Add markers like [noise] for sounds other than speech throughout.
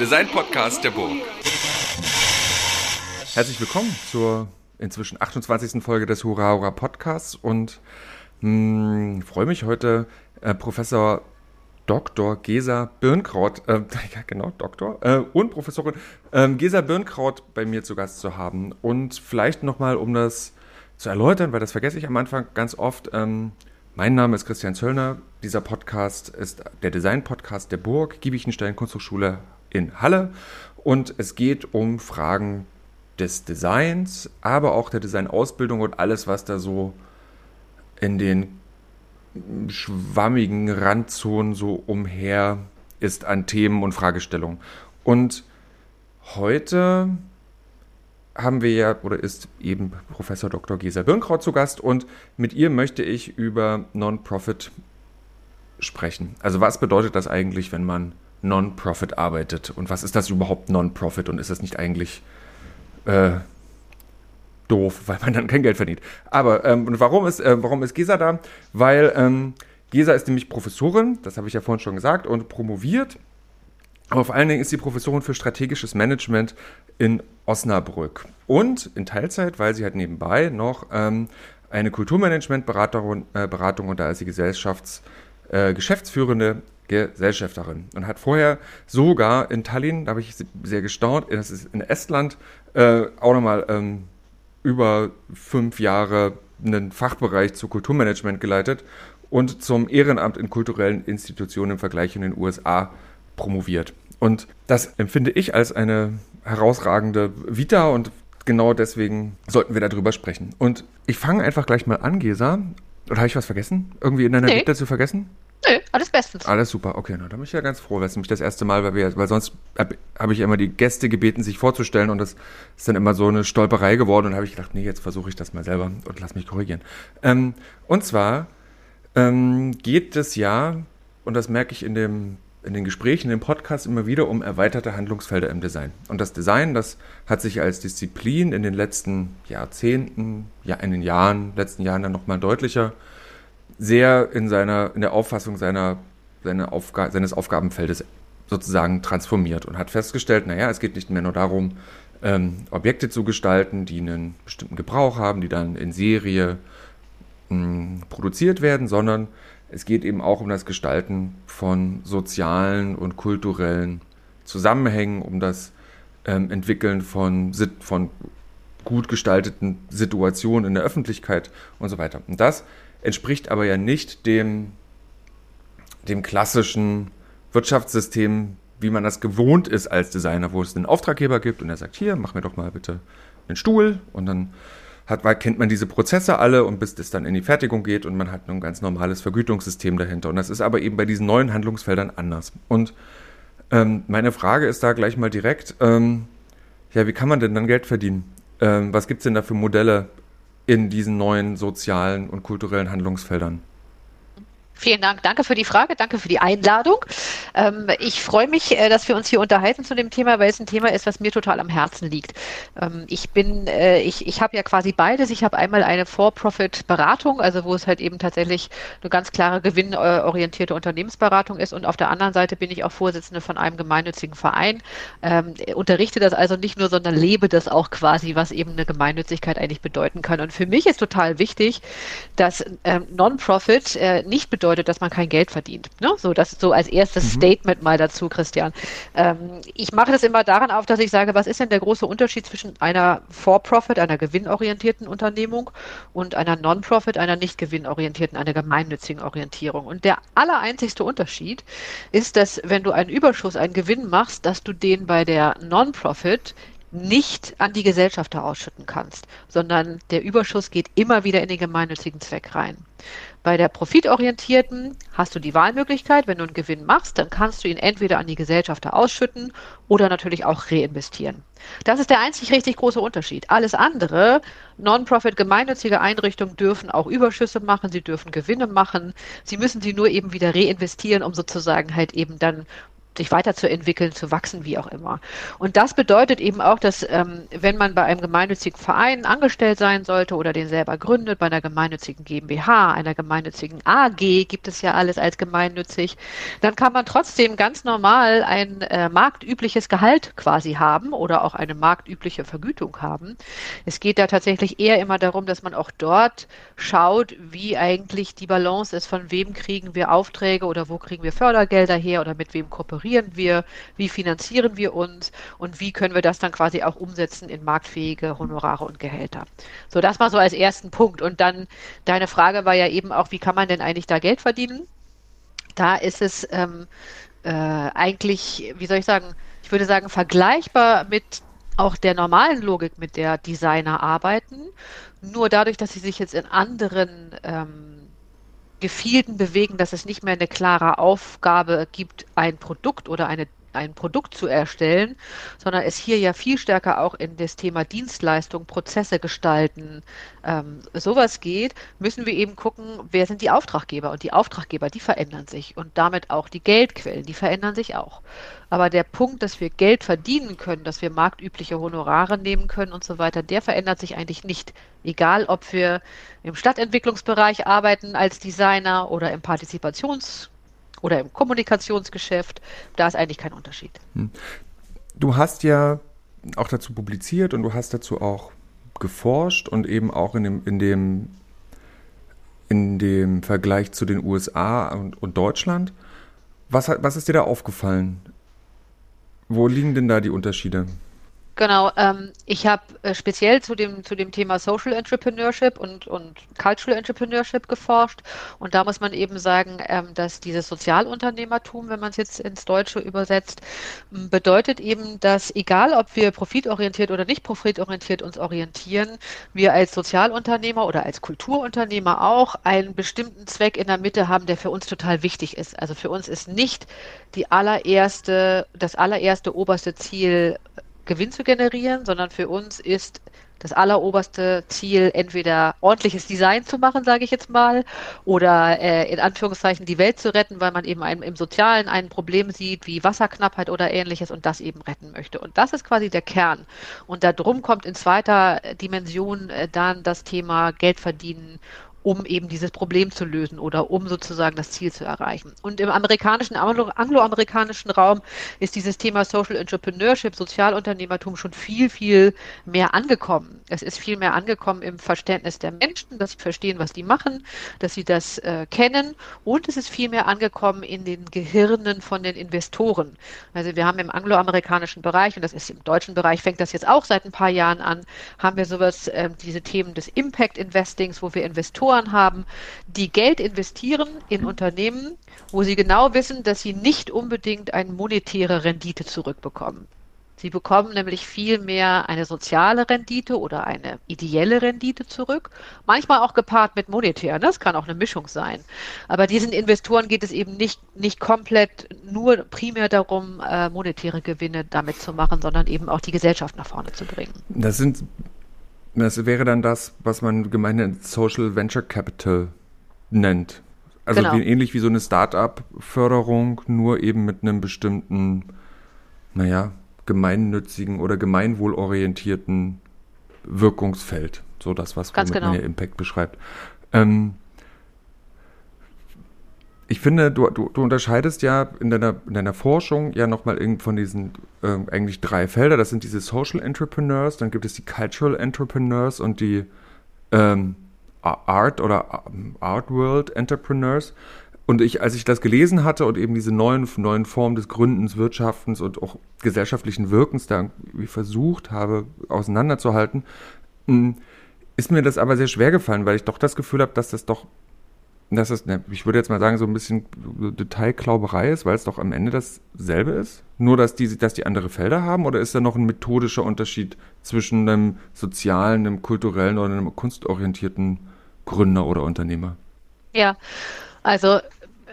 Design-Podcast der Burg. Herzlich willkommen zur inzwischen 28. Folge des Hurra Hurra Podcasts und mh, freue mich heute äh, Professor Dr. Gesa Birnkraut, äh, [laughs] genau, Doktor, äh, und Professorin äh, Gesa Birnkraut bei mir zu Gast zu haben. Und vielleicht nochmal, um das zu erläutern, weil das vergesse ich am Anfang ganz oft. Ähm, mein Name ist Christian Zöllner. Dieser Podcast ist der Design-Podcast der Burg, Giebichenstein Kunsthochschule in Halle. Und es geht um Fragen des Designs, aber auch der Designausbildung und alles, was da so in den schwammigen Randzonen so umher ist an Themen und Fragestellungen. Und heute haben wir ja, oder ist eben Professor Dr. Gesa Birnkraut zu Gast und mit ihr möchte ich über Non-Profit sprechen. Also was bedeutet das eigentlich, wenn man Non-Profit arbeitet und was ist das überhaupt Non-Profit und ist das nicht eigentlich äh, doof, weil man dann kein Geld verdient. Aber ähm, und warum ist, äh, warum ist Gesa da? Weil ähm, Gesa ist nämlich Professorin, das habe ich ja vorhin schon gesagt, und promoviert. Aber vor allen Dingen ist sie Professorin für strategisches Management in Osnabrück. Und in Teilzeit, weil sie halt nebenbei noch ähm, eine Kulturmanagementberatung äh, Beratung und da ist sie Gesellschafts, äh, Geschäftsführende Gesellschafterin und hat vorher sogar in Tallinn, da habe ich sehr gestaunt, das ist in Estland, äh, auch nochmal ähm, über fünf Jahre einen Fachbereich zu Kulturmanagement geleitet und zum Ehrenamt in kulturellen Institutionen im Vergleich in den USA promoviert. Und das empfinde ich als eine herausragende Vita und genau deswegen sollten wir darüber sprechen. Und ich fange einfach gleich mal an, Gesa. Oder habe ich was vergessen? Irgendwie in deiner nee. Vita zu vergessen? Nö, alles bestens. Alles super, okay, na, da bin ich ja ganz froh, weil es nämlich das erste Mal, weil, wir, weil sonst habe hab ich immer die Gäste gebeten, sich vorzustellen und das ist dann immer so eine Stolperei geworden und habe ich gedacht, nee, jetzt versuche ich das mal selber und lass mich korrigieren. Ähm, und zwar ähm, geht es ja, und das merke ich in, dem, in den Gesprächen, in dem Podcast immer wieder, um erweiterte Handlungsfelder im Design. Und das Design, das hat sich als Disziplin in den letzten Jahrzehnten, ja, in den Jahren, letzten Jahren dann nochmal deutlicher sehr in seiner, in der Auffassung seiner, seiner Aufga seines Aufgabenfeldes sozusagen transformiert und hat festgestellt, naja, es geht nicht mehr nur darum, ähm, Objekte zu gestalten, die einen bestimmten Gebrauch haben, die dann in Serie hm, produziert werden, sondern es geht eben auch um das Gestalten von sozialen und kulturellen Zusammenhängen, um das ähm, Entwickeln von, von gut gestalteten Situationen in der Öffentlichkeit und so weiter. Und das entspricht aber ja nicht dem, dem klassischen Wirtschaftssystem, wie man das gewohnt ist als Designer, wo es einen Auftraggeber gibt und er sagt, hier, mach mir doch mal bitte einen Stuhl und dann hat, kennt man diese Prozesse alle und bis das dann in die Fertigung geht und man hat ein ganz normales Vergütungssystem dahinter. Und das ist aber eben bei diesen neuen Handlungsfeldern anders. Und ähm, meine Frage ist da gleich mal direkt, ähm, ja, wie kann man denn dann Geld verdienen? Ähm, was gibt es denn da für Modelle in diesen neuen sozialen und kulturellen Handlungsfeldern? Vielen Dank. Danke für die Frage. Danke für die Einladung. Ähm, ich freue mich, äh, dass wir uns hier unterhalten zu dem Thema, weil es ein Thema ist, was mir total am Herzen liegt. Ähm, ich bin, äh, ich, ich habe ja quasi beides. Ich habe einmal eine For-Profit-Beratung, also wo es halt eben tatsächlich eine ganz klare gewinnorientierte Unternehmensberatung ist. Und auf der anderen Seite bin ich auch Vorsitzende von einem gemeinnützigen Verein. Ähm, unterrichte das also nicht nur, sondern lebe das auch quasi, was eben eine Gemeinnützigkeit eigentlich bedeuten kann. Und für mich ist total wichtig, dass ähm, Non-Profit äh, nicht bedeutet, bedeutet, dass man kein Geld verdient. Ne? So, das so als erstes mhm. Statement mal dazu, Christian. Ähm, ich mache das immer daran auf, dass ich sage, was ist denn der große Unterschied zwischen einer For-Profit, einer gewinnorientierten Unternehmung und einer Non-Profit, einer nicht gewinnorientierten, einer gemeinnützigen Orientierung. Und der allereinzigste Unterschied ist, dass wenn du einen Überschuss, einen Gewinn machst, dass du den bei der Non-Profit nicht an die Gesellschafter ausschütten kannst, sondern der Überschuss geht immer wieder in den gemeinnützigen Zweck rein. Bei der profitorientierten hast du die Wahlmöglichkeit, wenn du einen Gewinn machst, dann kannst du ihn entweder an die Gesellschafter ausschütten oder natürlich auch reinvestieren. Das ist der einzig richtig große Unterschied. Alles andere, Non-Profit, gemeinnützige Einrichtungen dürfen auch Überschüsse machen, sie dürfen Gewinne machen, sie müssen sie nur eben wieder reinvestieren, um sozusagen halt eben dann sich weiterzuentwickeln, zu wachsen, wie auch immer. Und das bedeutet eben auch, dass ähm, wenn man bei einem gemeinnützigen Verein angestellt sein sollte oder den selber gründet, bei einer gemeinnützigen GmbH, einer gemeinnützigen AG, gibt es ja alles als gemeinnützig, dann kann man trotzdem ganz normal ein äh, marktübliches Gehalt quasi haben oder auch eine marktübliche Vergütung haben. Es geht da tatsächlich eher immer darum, dass man auch dort schaut, wie eigentlich die Balance ist, von wem kriegen wir Aufträge oder wo kriegen wir Fördergelder her oder mit wem kooperieren wir, wie finanzieren wir uns und wie können wir das dann quasi auch umsetzen in marktfähige Honorare und Gehälter. So, das mal so als ersten Punkt. Und dann deine Frage war ja eben auch, wie kann man denn eigentlich da Geld verdienen? Da ist es ähm, äh, eigentlich, wie soll ich sagen, ich würde sagen, vergleichbar mit auch der normalen Logik, mit der Designer arbeiten. Nur dadurch, dass sie sich jetzt in anderen ähm, Gefilden bewegen, dass es nicht mehr eine klare Aufgabe gibt, ein Produkt oder eine ein Produkt zu erstellen, sondern es hier ja viel stärker auch in das Thema Dienstleistung, Prozesse gestalten, ähm, sowas geht, müssen wir eben gucken, wer sind die Auftraggeber. Und die Auftraggeber, die verändern sich und damit auch die Geldquellen, die verändern sich auch. Aber der Punkt, dass wir Geld verdienen können, dass wir marktübliche Honorare nehmen können und so weiter, der verändert sich eigentlich nicht. Egal, ob wir im Stadtentwicklungsbereich arbeiten als Designer oder im Partizipations- oder im Kommunikationsgeschäft. Da ist eigentlich kein Unterschied. Hm. Du hast ja auch dazu publiziert und du hast dazu auch geforscht und eben auch in dem, in dem, in dem Vergleich zu den USA und, und Deutschland. Was, was ist dir da aufgefallen? Wo liegen denn da die Unterschiede? Genau, ähm, ich habe äh, speziell zu dem, zu dem Thema Social Entrepreneurship und, und Cultural Entrepreneurship geforscht. Und da muss man eben sagen, ähm, dass dieses Sozialunternehmertum, wenn man es jetzt ins Deutsche übersetzt, bedeutet eben, dass egal ob wir profitorientiert oder nicht profitorientiert uns orientieren, wir als Sozialunternehmer oder als Kulturunternehmer auch einen bestimmten Zweck in der Mitte haben, der für uns total wichtig ist. Also für uns ist nicht die allererste, das allererste oberste Ziel, Gewinn zu generieren, sondern für uns ist das alleroberste Ziel, entweder ordentliches Design zu machen, sage ich jetzt mal, oder äh, in Anführungszeichen die Welt zu retten, weil man eben ein, im Sozialen ein Problem sieht, wie Wasserknappheit oder ähnliches und das eben retten möchte. Und das ist quasi der Kern. Und darum kommt in zweiter Dimension äh, dann das Thema Geld verdienen um eben dieses Problem zu lösen oder um sozusagen das Ziel zu erreichen. Und im amerikanischen, angloamerikanischen Raum ist dieses Thema Social Entrepreneurship, Sozialunternehmertum schon viel, viel mehr angekommen. Es ist viel mehr angekommen im Verständnis der Menschen, dass sie verstehen, was die machen, dass sie das äh, kennen und es ist viel mehr angekommen in den Gehirnen von den Investoren. Also wir haben im angloamerikanischen Bereich, und das ist im deutschen Bereich, fängt das jetzt auch seit ein paar Jahren an, haben wir sowas, äh, diese Themen des Impact Investings, wo wir Investoren Investoren haben, die Geld investieren in Unternehmen, wo sie genau wissen, dass sie nicht unbedingt eine monetäre Rendite zurückbekommen. Sie bekommen nämlich viel mehr eine soziale Rendite oder eine ideelle Rendite zurück, manchmal auch gepaart mit monetären. Das kann auch eine Mischung sein. Aber diesen Investoren geht es eben nicht, nicht komplett nur primär darum, äh, monetäre Gewinne damit zu machen, sondern eben auch die Gesellschaft nach vorne zu bringen. Das sind das wäre dann das, was man gemeinhin Social Venture Capital nennt. Also genau. wie, ähnlich wie so eine Start-up-Förderung, nur eben mit einem bestimmten, naja, gemeinnützigen oder gemeinwohlorientierten Wirkungsfeld. So das, was Ganz genau. man Impact beschreibt. Ähm, ich finde, du, du, du unterscheidest ja in deiner, in deiner Forschung ja nochmal von diesen äh, eigentlich drei Felder. Das sind diese Social Entrepreneurs, dann gibt es die Cultural Entrepreneurs und die ähm, Art oder ähm, Art World Entrepreneurs. Und ich, als ich das gelesen hatte und eben diese neuen, neuen Formen des Gründens, Wirtschaftens und auch gesellschaftlichen Wirkens da irgendwie versucht habe, auseinanderzuhalten, hm, ist mir das aber sehr schwer gefallen, weil ich doch das Gefühl habe, dass das doch dass es, ne, ich würde jetzt mal sagen, so ein bisschen Detailklauberei ist, weil es doch am Ende dasselbe ist? Nur, dass die, dass die andere Felder haben? Oder ist da noch ein methodischer Unterschied zwischen einem sozialen, einem kulturellen oder einem kunstorientierten Gründer oder Unternehmer? Ja, also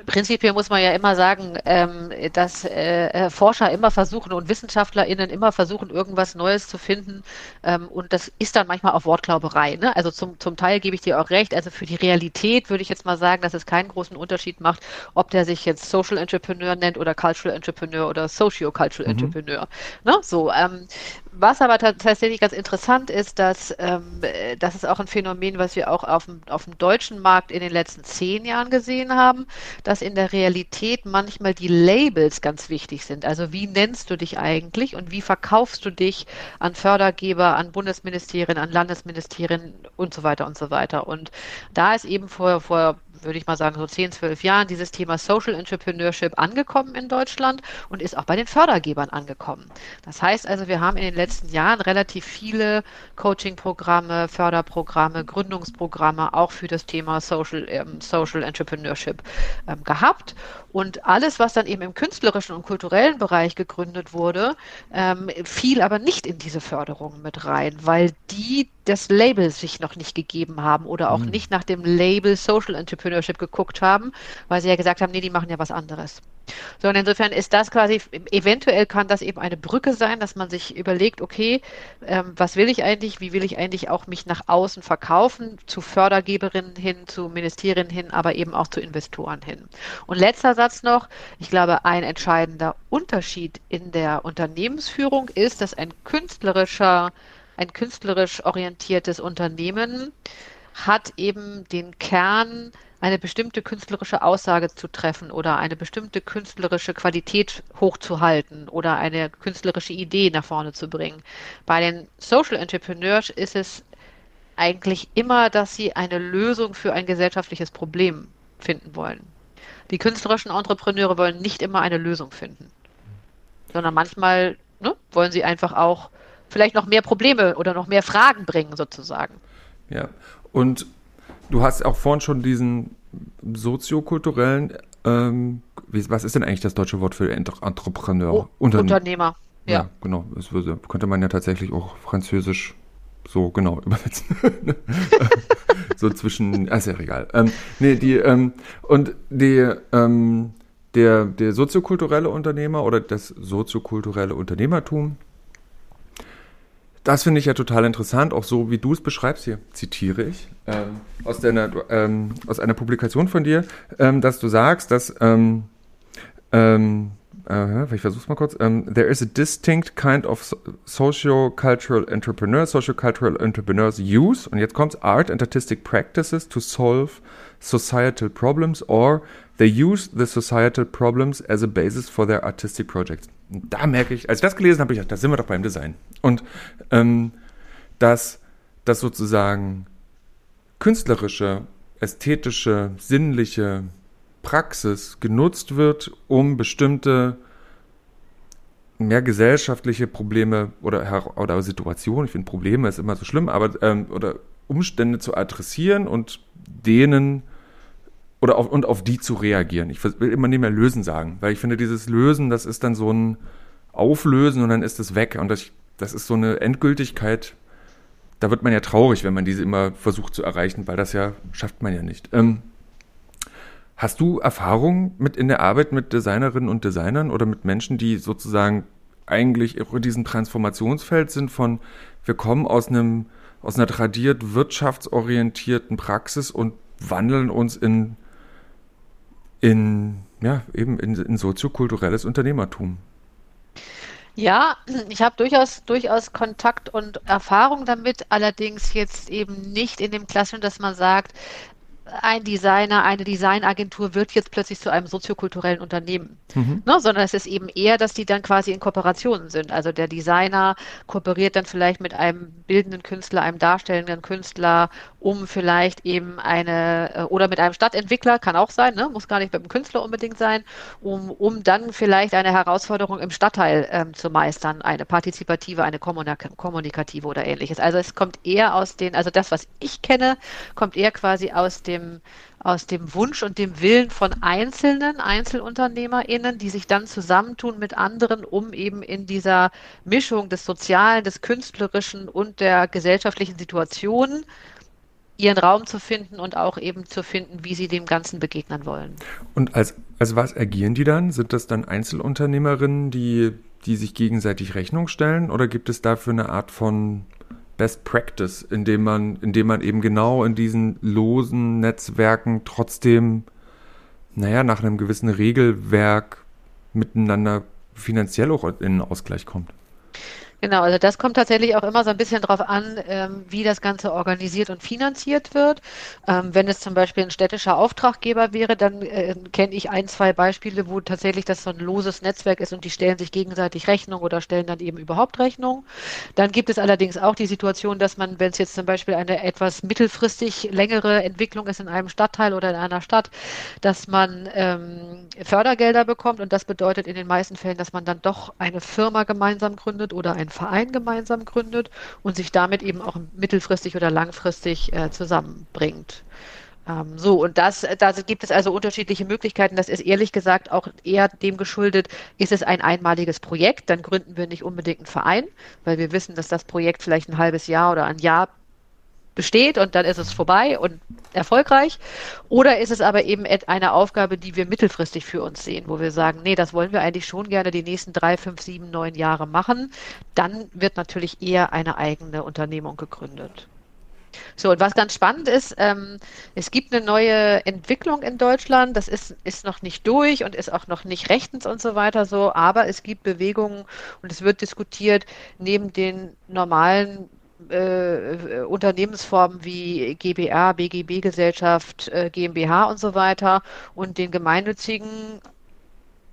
prinzipiell muss man ja immer sagen, ähm, dass äh, äh Forscher immer versuchen und WissenschaftlerInnen immer versuchen, irgendwas Neues zu finden. Ähm, und das ist dann manchmal auch Wortglauberei. Ne? Also zum, zum Teil gebe ich dir auch recht. Also für die Realität würde ich jetzt mal sagen, dass es keinen großen Unterschied macht, ob der sich jetzt Social Entrepreneur nennt oder Cultural Entrepreneur oder Socio-Cultural mhm. Entrepreneur. Ne? So, ähm, was aber tatsächlich ganz interessant ist, dass ähm, das ist auch ein Phänomen, was wir auch auf dem, auf dem deutschen Markt in den letzten zehn Jahren gesehen haben, dass in der Realität manchmal die Labels ganz wichtig sind. Also wie nennst du dich eigentlich und wie verkaufst du dich an Fördergeber, an Bundesministerien, an Landesministerien und so weiter und so weiter. Und da ist eben vor, vor würde ich mal sagen, so 10, 12 Jahren dieses Thema Social Entrepreneurship angekommen in Deutschland und ist auch bei den Fördergebern angekommen. Das heißt also, wir haben in den letzten Jahren relativ viele Coaching-Programme, Förderprogramme, Gründungsprogramme auch für das Thema Social, ähm, Social Entrepreneurship ähm, gehabt. Und alles, was dann eben im künstlerischen und kulturellen Bereich gegründet wurde, ähm, fiel aber nicht in diese Förderung mit rein, weil die das Label sich noch nicht gegeben haben oder auch mhm. nicht nach dem Label Social Entrepreneurship geguckt haben, weil sie ja gesagt haben, nee, die machen ja was anderes. So, und insofern ist das quasi, eventuell kann das eben eine Brücke sein, dass man sich überlegt, okay, ähm, was will ich eigentlich, wie will ich eigentlich auch mich nach außen verkaufen, zu Fördergeberinnen hin, zu Ministerien hin, aber eben auch zu Investoren hin. Und letzter Satz noch, ich glaube, ein entscheidender Unterschied in der Unternehmensführung ist, dass ein künstlerischer, ein künstlerisch orientiertes Unternehmen hat eben den Kern, eine bestimmte künstlerische Aussage zu treffen oder eine bestimmte künstlerische Qualität hochzuhalten oder eine künstlerische Idee nach vorne zu bringen. Bei den Social Entrepreneurs ist es eigentlich immer, dass sie eine Lösung für ein gesellschaftliches Problem finden wollen. Die künstlerischen Entrepreneure wollen nicht immer eine Lösung finden, sondern manchmal ne, wollen sie einfach auch vielleicht noch mehr Probleme oder noch mehr Fragen bringen, sozusagen. Ja, und du hast auch vorhin schon diesen soziokulturellen, ähm, wie, was ist denn eigentlich das deutsche Wort für Entrepreneur? Oh, Unterne Unternehmer. Ja, ja genau. Das würde, könnte man ja tatsächlich auch französisch so genau [laughs] übersetzen. so zwischen, ah, ist ja egal. Ähm, nee, die, ähm, und die, ähm, der, der soziokulturelle Unternehmer oder das soziokulturelle Unternehmertum das finde ich ja total interessant, auch so wie du es beschreibst, hier. Zitiere ich ähm, aus, deiner, ähm, aus einer Publikation von dir, ähm, dass du sagst, dass, ähm, ähm, äh, ich versuch's mal kurz, ähm, there is a distinct kind of socio-cultural entrepreneur, socio-cultural entrepreneurs use, und jetzt kommt Art and Artistic Practices to solve societal problems or they use the societal problems as a basis for their artistic projects. Und da merke ich, als ich das gelesen habe, ich gedacht, da sind wir doch beim Design. Und ähm, dass das sozusagen künstlerische, ästhetische, sinnliche Praxis genutzt wird, um bestimmte mehr gesellschaftliche Probleme oder, oder Situationen, ich finde Probleme ist immer so schlimm, aber ähm, oder Umstände zu adressieren und denen oder auf, und auf die zu reagieren. Ich will immer nicht mehr lösen sagen, weil ich finde, dieses Lösen, das ist dann so ein Auflösen und dann ist es weg. Und das, das ist so eine Endgültigkeit. Da wird man ja traurig, wenn man diese immer versucht zu erreichen, weil das ja schafft man ja nicht. Ähm, hast du Erfahrung mit in der Arbeit mit Designerinnen und Designern oder mit Menschen, die sozusagen eigentlich in diesem Transformationsfeld sind von, wir kommen aus einem, aus einer tradiert wirtschaftsorientierten Praxis und wandeln uns in in, ja, eben in, in soziokulturelles Unternehmertum. Ja, ich habe durchaus, durchaus Kontakt und Erfahrung damit, allerdings jetzt eben nicht in dem Klassischen, dass man sagt, ein Designer, eine Designagentur wird jetzt plötzlich zu einem soziokulturellen Unternehmen, mhm. ne, sondern es ist eben eher, dass die dann quasi in Kooperationen sind. Also der Designer kooperiert dann vielleicht mit einem bildenden Künstler, einem darstellenden Künstler, um vielleicht eben eine, äh, oder mit einem Stadtentwickler, kann auch sein, ne, muss gar nicht mit einem Künstler unbedingt sein, um, um dann vielleicht eine Herausforderung im Stadtteil ähm, zu meistern, eine partizipative, eine kommunikative oder ähnliches. Also es kommt eher aus den, also das, was ich kenne, kommt eher quasi aus dem dem, aus dem Wunsch und dem Willen von einzelnen EinzelunternehmerInnen, die sich dann zusammentun mit anderen, um eben in dieser Mischung des Sozialen, des Künstlerischen und der gesellschaftlichen Situation ihren Raum zu finden und auch eben zu finden, wie sie dem Ganzen begegnen wollen. Und als, als was agieren die dann? Sind das dann Einzelunternehmerinnen, die, die sich gegenseitig Rechnung stellen? Oder gibt es dafür eine Art von Best Practice, indem man, indem man eben genau in diesen losen Netzwerken trotzdem, naja, nach einem gewissen Regelwerk miteinander finanziell auch in Ausgleich kommt? Genau, also das kommt tatsächlich auch immer so ein bisschen darauf an, ähm, wie das Ganze organisiert und finanziert wird. Ähm, wenn es zum Beispiel ein städtischer Auftraggeber wäre, dann äh, kenne ich ein, zwei Beispiele, wo tatsächlich das so ein loses Netzwerk ist und die stellen sich gegenseitig Rechnung oder stellen dann eben überhaupt Rechnung. Dann gibt es allerdings auch die Situation, dass man, wenn es jetzt zum Beispiel eine etwas mittelfristig längere Entwicklung ist in einem Stadtteil oder in einer Stadt, dass man ähm, Fördergelder bekommt und das bedeutet in den meisten Fällen, dass man dann doch eine Firma gemeinsam gründet oder ein einen Verein gemeinsam gründet und sich damit eben auch mittelfristig oder langfristig äh, zusammenbringt. Ähm, so, und das, da gibt es also unterschiedliche Möglichkeiten. Das ist ehrlich gesagt auch eher dem geschuldet, ist es ein einmaliges Projekt, dann gründen wir nicht unbedingt einen Verein, weil wir wissen, dass das Projekt vielleicht ein halbes Jahr oder ein Jahr besteht und dann ist es vorbei und erfolgreich? Oder ist es aber eben eine Aufgabe, die wir mittelfristig für uns sehen, wo wir sagen, nee, das wollen wir eigentlich schon gerne die nächsten drei, fünf, sieben, neun Jahre machen? Dann wird natürlich eher eine eigene Unternehmung gegründet. So, und was ganz spannend ist, ähm, es gibt eine neue Entwicklung in Deutschland, das ist, ist noch nicht durch und ist auch noch nicht rechtens und so weiter so, aber es gibt Bewegungen und es wird diskutiert, neben den normalen äh, Unternehmensformen wie GBR, BGB-Gesellschaft, äh, GmbH und so weiter und den gemeinnützigen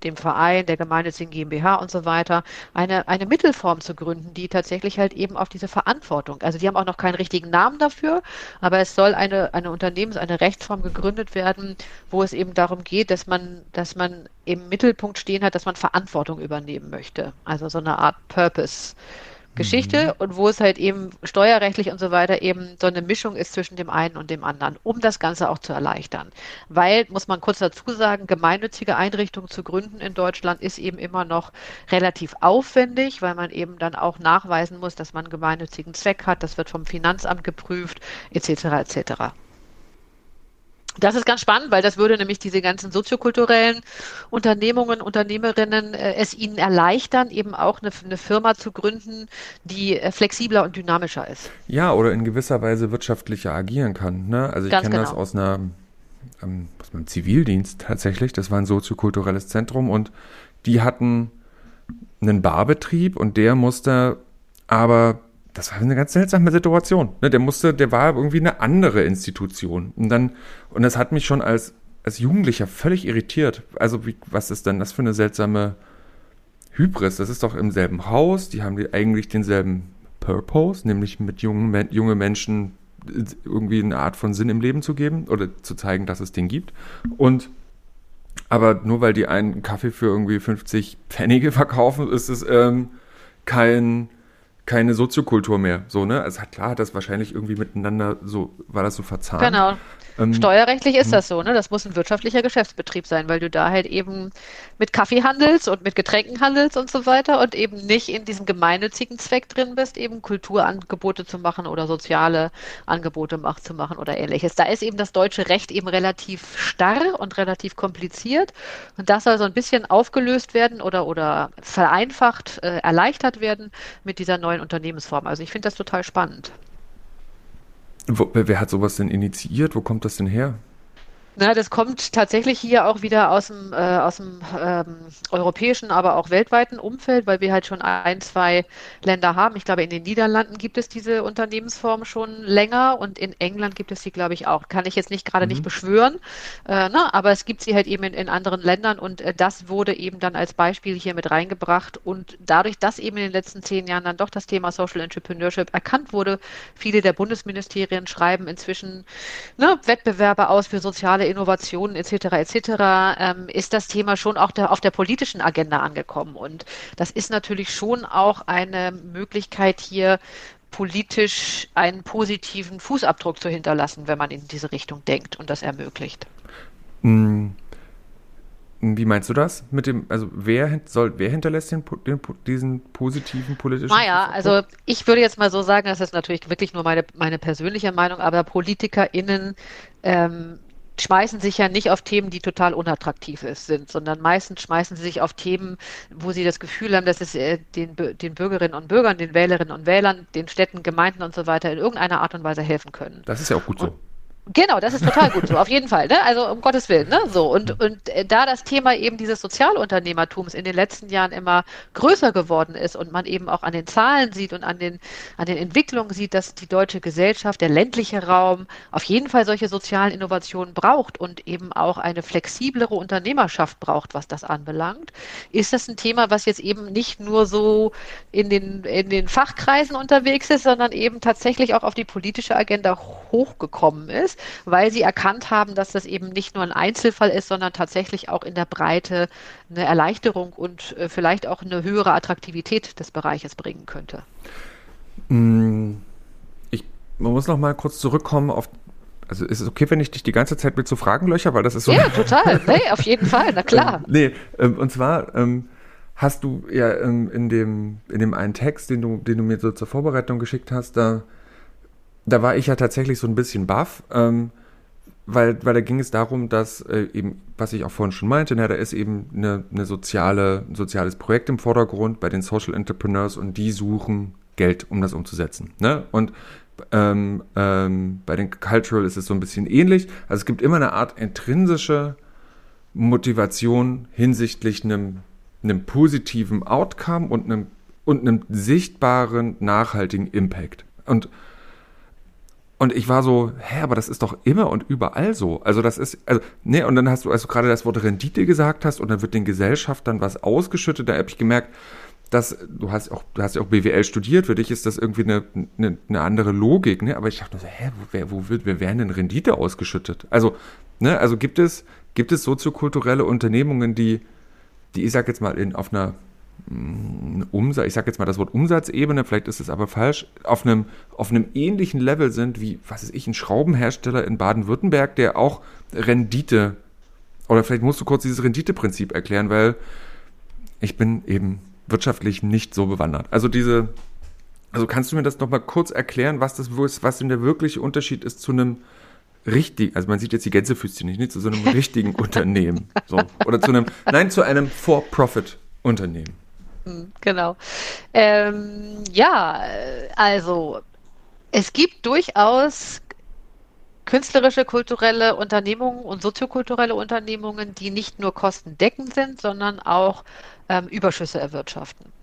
dem Verein, der gemeinnützigen GmbH und so weiter, eine, eine Mittelform zu gründen, die tatsächlich halt eben auf diese Verantwortung, also die haben auch noch keinen richtigen Namen dafür, aber es soll eine, eine Unternehmens-, eine Rechtsform gegründet werden, wo es eben darum geht, dass man, dass man im Mittelpunkt stehen hat, dass man Verantwortung übernehmen möchte. Also so eine Art Purpose. Geschichte mhm. und wo es halt eben steuerrechtlich und so weiter eben so eine Mischung ist zwischen dem einen und dem anderen, um das Ganze auch zu erleichtern. Weil, muss man kurz dazu sagen, gemeinnützige Einrichtungen zu gründen in Deutschland ist eben immer noch relativ aufwendig, weil man eben dann auch nachweisen muss, dass man einen gemeinnützigen Zweck hat. Das wird vom Finanzamt geprüft, etc. etc. Das ist ganz spannend, weil das würde nämlich diese ganzen soziokulturellen Unternehmungen, Unternehmerinnen äh, es ihnen erleichtern, eben auch eine, eine Firma zu gründen, die äh, flexibler und dynamischer ist. Ja, oder in gewisser Weise wirtschaftlicher agieren kann. Ne? Also ich kenne genau. das aus einer ähm, aus meinem Zivildienst tatsächlich. Das war ein soziokulturelles Zentrum und die hatten einen Barbetrieb und der musste aber das war eine ganz seltsame Situation. Ne? Der musste, der war irgendwie eine andere Institution. Und dann, und das hat mich schon als, als Jugendlicher völlig irritiert. Also, wie, was ist denn das für eine seltsame Hybris? Das ist doch im selben Haus, die haben eigentlich denselben Purpose, nämlich mit jungen, junge Menschen irgendwie eine Art von Sinn im Leben zu geben oder zu zeigen, dass es den gibt. Und aber nur weil die einen Kaffee für irgendwie 50 Pfennige verkaufen, ist es ähm, kein keine Soziokultur mehr. So, ne? Also klar hat das wahrscheinlich irgendwie miteinander so, war das so verzahnt. Genau. Ähm, Steuerrechtlich ist hm. das so, ne? Das muss ein wirtschaftlicher Geschäftsbetrieb sein, weil du da halt eben mit Kaffee handelst und mit Getränken handelst und so weiter und eben nicht in diesem gemeinnützigen Zweck drin bist, eben Kulturangebote zu machen oder soziale Angebote zu machen oder ähnliches. Da ist eben das deutsche Recht eben relativ starr und relativ kompliziert und das soll so ein bisschen aufgelöst werden oder, oder vereinfacht, äh, erleichtert werden mit dieser neuen Unternehmensform. Also ich finde das total spannend. Wo, wer hat sowas denn initiiert? Wo kommt das denn her? Na, das kommt tatsächlich hier auch wieder aus dem, äh, aus dem ähm, europäischen, aber auch weltweiten Umfeld, weil wir halt schon ein, zwei Länder haben. Ich glaube, in den Niederlanden gibt es diese Unternehmensform schon länger und in England gibt es sie, glaube ich, auch. Kann ich jetzt nicht gerade mhm. nicht beschwören, äh, na, aber es gibt sie halt eben in, in anderen Ländern und äh, das wurde eben dann als Beispiel hier mit reingebracht und dadurch, dass eben in den letzten zehn Jahren dann doch das Thema Social Entrepreneurship erkannt wurde, viele der Bundesministerien schreiben inzwischen ne, Wettbewerbe aus für soziale Innovationen etc. etc. Ähm, ist das Thema schon auch der, auf der politischen Agenda angekommen. Und das ist natürlich schon auch eine Möglichkeit hier politisch einen positiven Fußabdruck zu hinterlassen, wenn man in diese Richtung denkt und das ermöglicht. Mm, Wie meinst du das mit dem, also wer soll, wer hinterlässt den, den diesen positiven politischen? Naja, also ich würde jetzt mal so sagen, das ist natürlich wirklich nur meine, meine persönliche Meinung, aber PolitikerInnen ähm, schmeißen sich ja nicht auf Themen, die total unattraktiv ist, sind, sondern meistens schmeißen sie sich auf Themen, wo sie das Gefühl haben, dass es äh, den, den Bürgerinnen und Bürgern, den Wählerinnen und Wählern, den Städten, Gemeinden und so weiter in irgendeiner Art und Weise helfen können. Das ist ja auch gut so. Und, Genau, das ist total gut so, auf jeden Fall. Ne? Also um Gottes Willen. Ne? So und und äh, da das Thema eben dieses Sozialunternehmertums in den letzten Jahren immer größer geworden ist und man eben auch an den Zahlen sieht und an den an den Entwicklungen sieht, dass die deutsche Gesellschaft, der ländliche Raum auf jeden Fall solche sozialen Innovationen braucht und eben auch eine flexiblere Unternehmerschaft braucht, was das anbelangt, ist das ein Thema, was jetzt eben nicht nur so in den in den Fachkreisen unterwegs ist, sondern eben tatsächlich auch auf die politische Agenda hochgekommen ist weil sie erkannt haben, dass das eben nicht nur ein Einzelfall ist, sondern tatsächlich auch in der Breite eine Erleichterung und äh, vielleicht auch eine höhere Attraktivität des Bereiches bringen könnte. Mm, ich, man muss noch mal kurz zurückkommen auf also ist es okay, wenn ich dich die ganze Zeit mit so Fragen löcher, weil das ist so. Ja, total. Nee, auf jeden Fall, na klar. ähm, nee, ähm, und zwar ähm, hast du ja in dem in dem einen Text, den du den du mir so zur Vorbereitung geschickt hast, da da war ich ja tatsächlich so ein bisschen baff, ähm, weil, weil da ging es darum, dass äh, eben, was ich auch vorhin schon meinte, na, da ist eben eine, eine soziale, ein soziales Projekt im Vordergrund bei den Social Entrepreneurs und die suchen Geld, um das umzusetzen. Ne? Und ähm, ähm, bei den Cultural ist es so ein bisschen ähnlich. Also es gibt immer eine Art intrinsische Motivation hinsichtlich einem, einem positiven Outcome und einem, und einem sichtbaren, nachhaltigen Impact. Und und ich war so, hä, aber das ist doch immer und überall so. Also das ist, also, ne, und dann hast du, als du gerade das Wort Rendite gesagt hast und dann wird den Gesellschaftern was ausgeschüttet, da habe ich gemerkt, dass du hast auch, du hast ja auch BWL studiert, für dich ist das irgendwie eine, eine, eine andere Logik, ne? Aber ich dachte so, hä, wo, wo wird, wer werden denn Rendite ausgeschüttet? Also, ne, also gibt es, gibt es soziokulturelle Unternehmungen, die, die ich sag jetzt mal in, auf einer Umsatz, ich sage jetzt mal das Wort Umsatzebene, vielleicht ist es aber falsch, auf einem, auf einem ähnlichen Level sind wie, was ist ich, ein Schraubenhersteller in Baden-Württemberg, der auch Rendite, oder vielleicht musst du kurz dieses Renditeprinzip erklären, weil ich bin eben wirtschaftlich nicht so bewandert. Also diese, also kannst du mir das nochmal kurz erklären, was das ist, was denn der wirkliche Unterschied ist zu einem richtig, also man sieht jetzt die Gänsefüßchen nicht, nicht zu so einem [laughs] richtigen Unternehmen, so, oder zu einem, nein, zu einem For-Profit-Unternehmen. Genau. Ähm, ja, also es gibt durchaus künstlerische, kulturelle Unternehmungen und soziokulturelle Unternehmungen, die nicht nur kostendeckend sind, sondern auch ähm, Überschüsse erwirtschaften.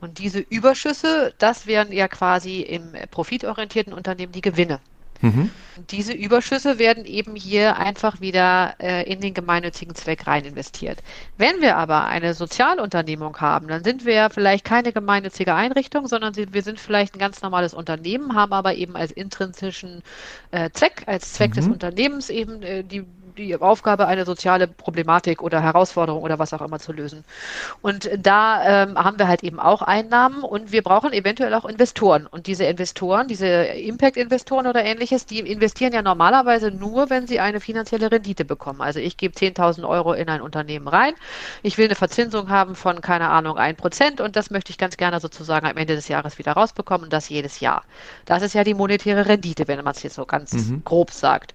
Und diese Überschüsse, das wären ja quasi im profitorientierten Unternehmen die Gewinne. Mhm. Diese Überschüsse werden eben hier einfach wieder äh, in den gemeinnützigen Zweck rein investiert. Wenn wir aber eine Sozialunternehmung haben, dann sind wir vielleicht keine gemeinnützige Einrichtung, sondern wir sind vielleicht ein ganz normales Unternehmen, haben aber eben als intrinsischen äh, Zweck, als Zweck mhm. des Unternehmens eben äh, die die Aufgabe, eine soziale Problematik oder Herausforderung oder was auch immer zu lösen. Und da ähm, haben wir halt eben auch Einnahmen und wir brauchen eventuell auch Investoren. Und diese Investoren, diese Impact-Investoren oder ähnliches, die investieren ja normalerweise nur, wenn sie eine finanzielle Rendite bekommen. Also ich gebe 10.000 Euro in ein Unternehmen rein. Ich will eine Verzinsung haben von, keine Ahnung, 1% und das möchte ich ganz gerne sozusagen am Ende des Jahres wieder rausbekommen und das jedes Jahr. Das ist ja die monetäre Rendite, wenn man es jetzt so ganz mhm. grob sagt.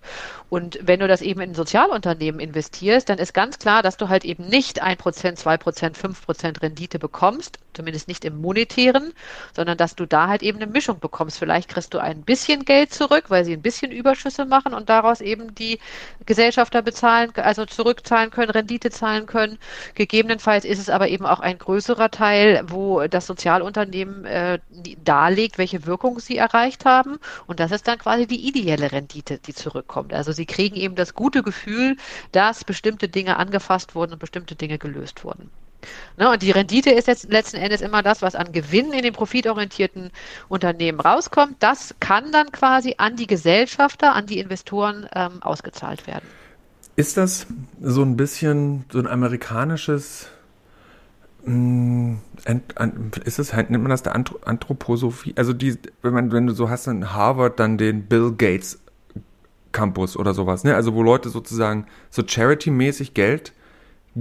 Und wenn du das eben in Sozialunternehmen investierst, dann ist ganz klar, dass du halt eben nicht 1%, 2%, 5% Rendite bekommst, zumindest nicht im monetären, sondern dass du da halt eben eine Mischung bekommst. Vielleicht kriegst du ein bisschen Geld zurück, weil sie ein bisschen Überschüsse machen und daraus eben die Gesellschafter bezahlen, also zurückzahlen können, Rendite zahlen können. Gegebenenfalls ist es aber eben auch ein größerer Teil, wo das Sozialunternehmen äh, darlegt, welche Wirkung sie erreicht haben. Und das ist dann quasi die ideelle Rendite, die zurückkommt. Also sie kriegen eben das gute Gefühl, dass bestimmte Dinge angefasst wurden und bestimmte Dinge gelöst wurden. Ne, und die Rendite ist jetzt letzten Endes immer das, was an Gewinn in den profitorientierten Unternehmen rauskommt. Das kann dann quasi an die Gesellschafter, an die Investoren ähm, ausgezahlt werden. Ist das so ein bisschen so ein amerikanisches mm, ist es nennt man das der Anthroposophie? Also die, wenn man, wenn du so hast in Harvard dann den Bill Gates Campus oder sowas, ne? Also wo Leute sozusagen so Charity-mäßig Geld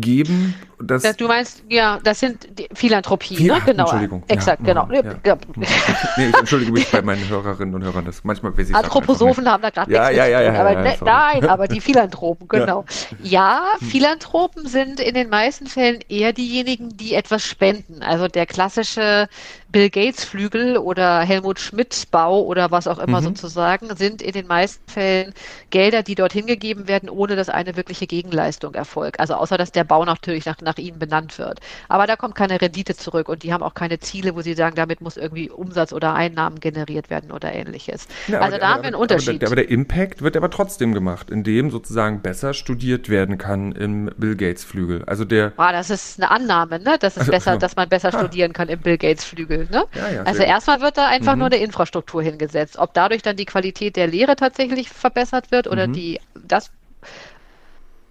geben. Das, du meinst, ja, das sind Philanthropie, Phil ne? Genau. Entschuldigung. Exakt, ja, genau. Ja. nee, ich entschuldige mich bei meinen Hörerinnen und Hörern. Das manchmal Anthroposophen haben da gerade ja, nichts ja, ja, ja, aber ja, ne, Nein, aber die Philanthropen, [laughs] genau. Ja. Philanthropen sind in den meisten Fällen eher diejenigen, die etwas spenden. Also der klassische Bill Gates Flügel oder Helmut Schmidt Bau oder was auch immer mhm. sozusagen, sind in den meisten Fällen Gelder, die dorthin gegeben werden, ohne dass eine wirkliche Gegenleistung erfolgt. Also außer dass der Bau natürlich nach, nach ihnen benannt wird. Aber da kommt keine Rendite zurück und die haben auch keine Ziele, wo sie sagen, damit muss irgendwie Umsatz oder Einnahmen generiert werden oder ähnliches. Ja, also da haben wir einen Unterschied. Aber der, aber der, Impact wird aber trotzdem gemacht, indem sozusagen besser studiert werden kann im Bill Gates Flügel. Also der. Ah, das ist eine Annahme, ne? Das ist also, besser, dass man besser ah. studieren kann im Bill Gates Flügel. Ne? Ja, ja, also erstmal wird da einfach mhm. nur eine Infrastruktur hingesetzt. Ob dadurch dann die Qualität der Lehre tatsächlich verbessert wird oder mhm. die, das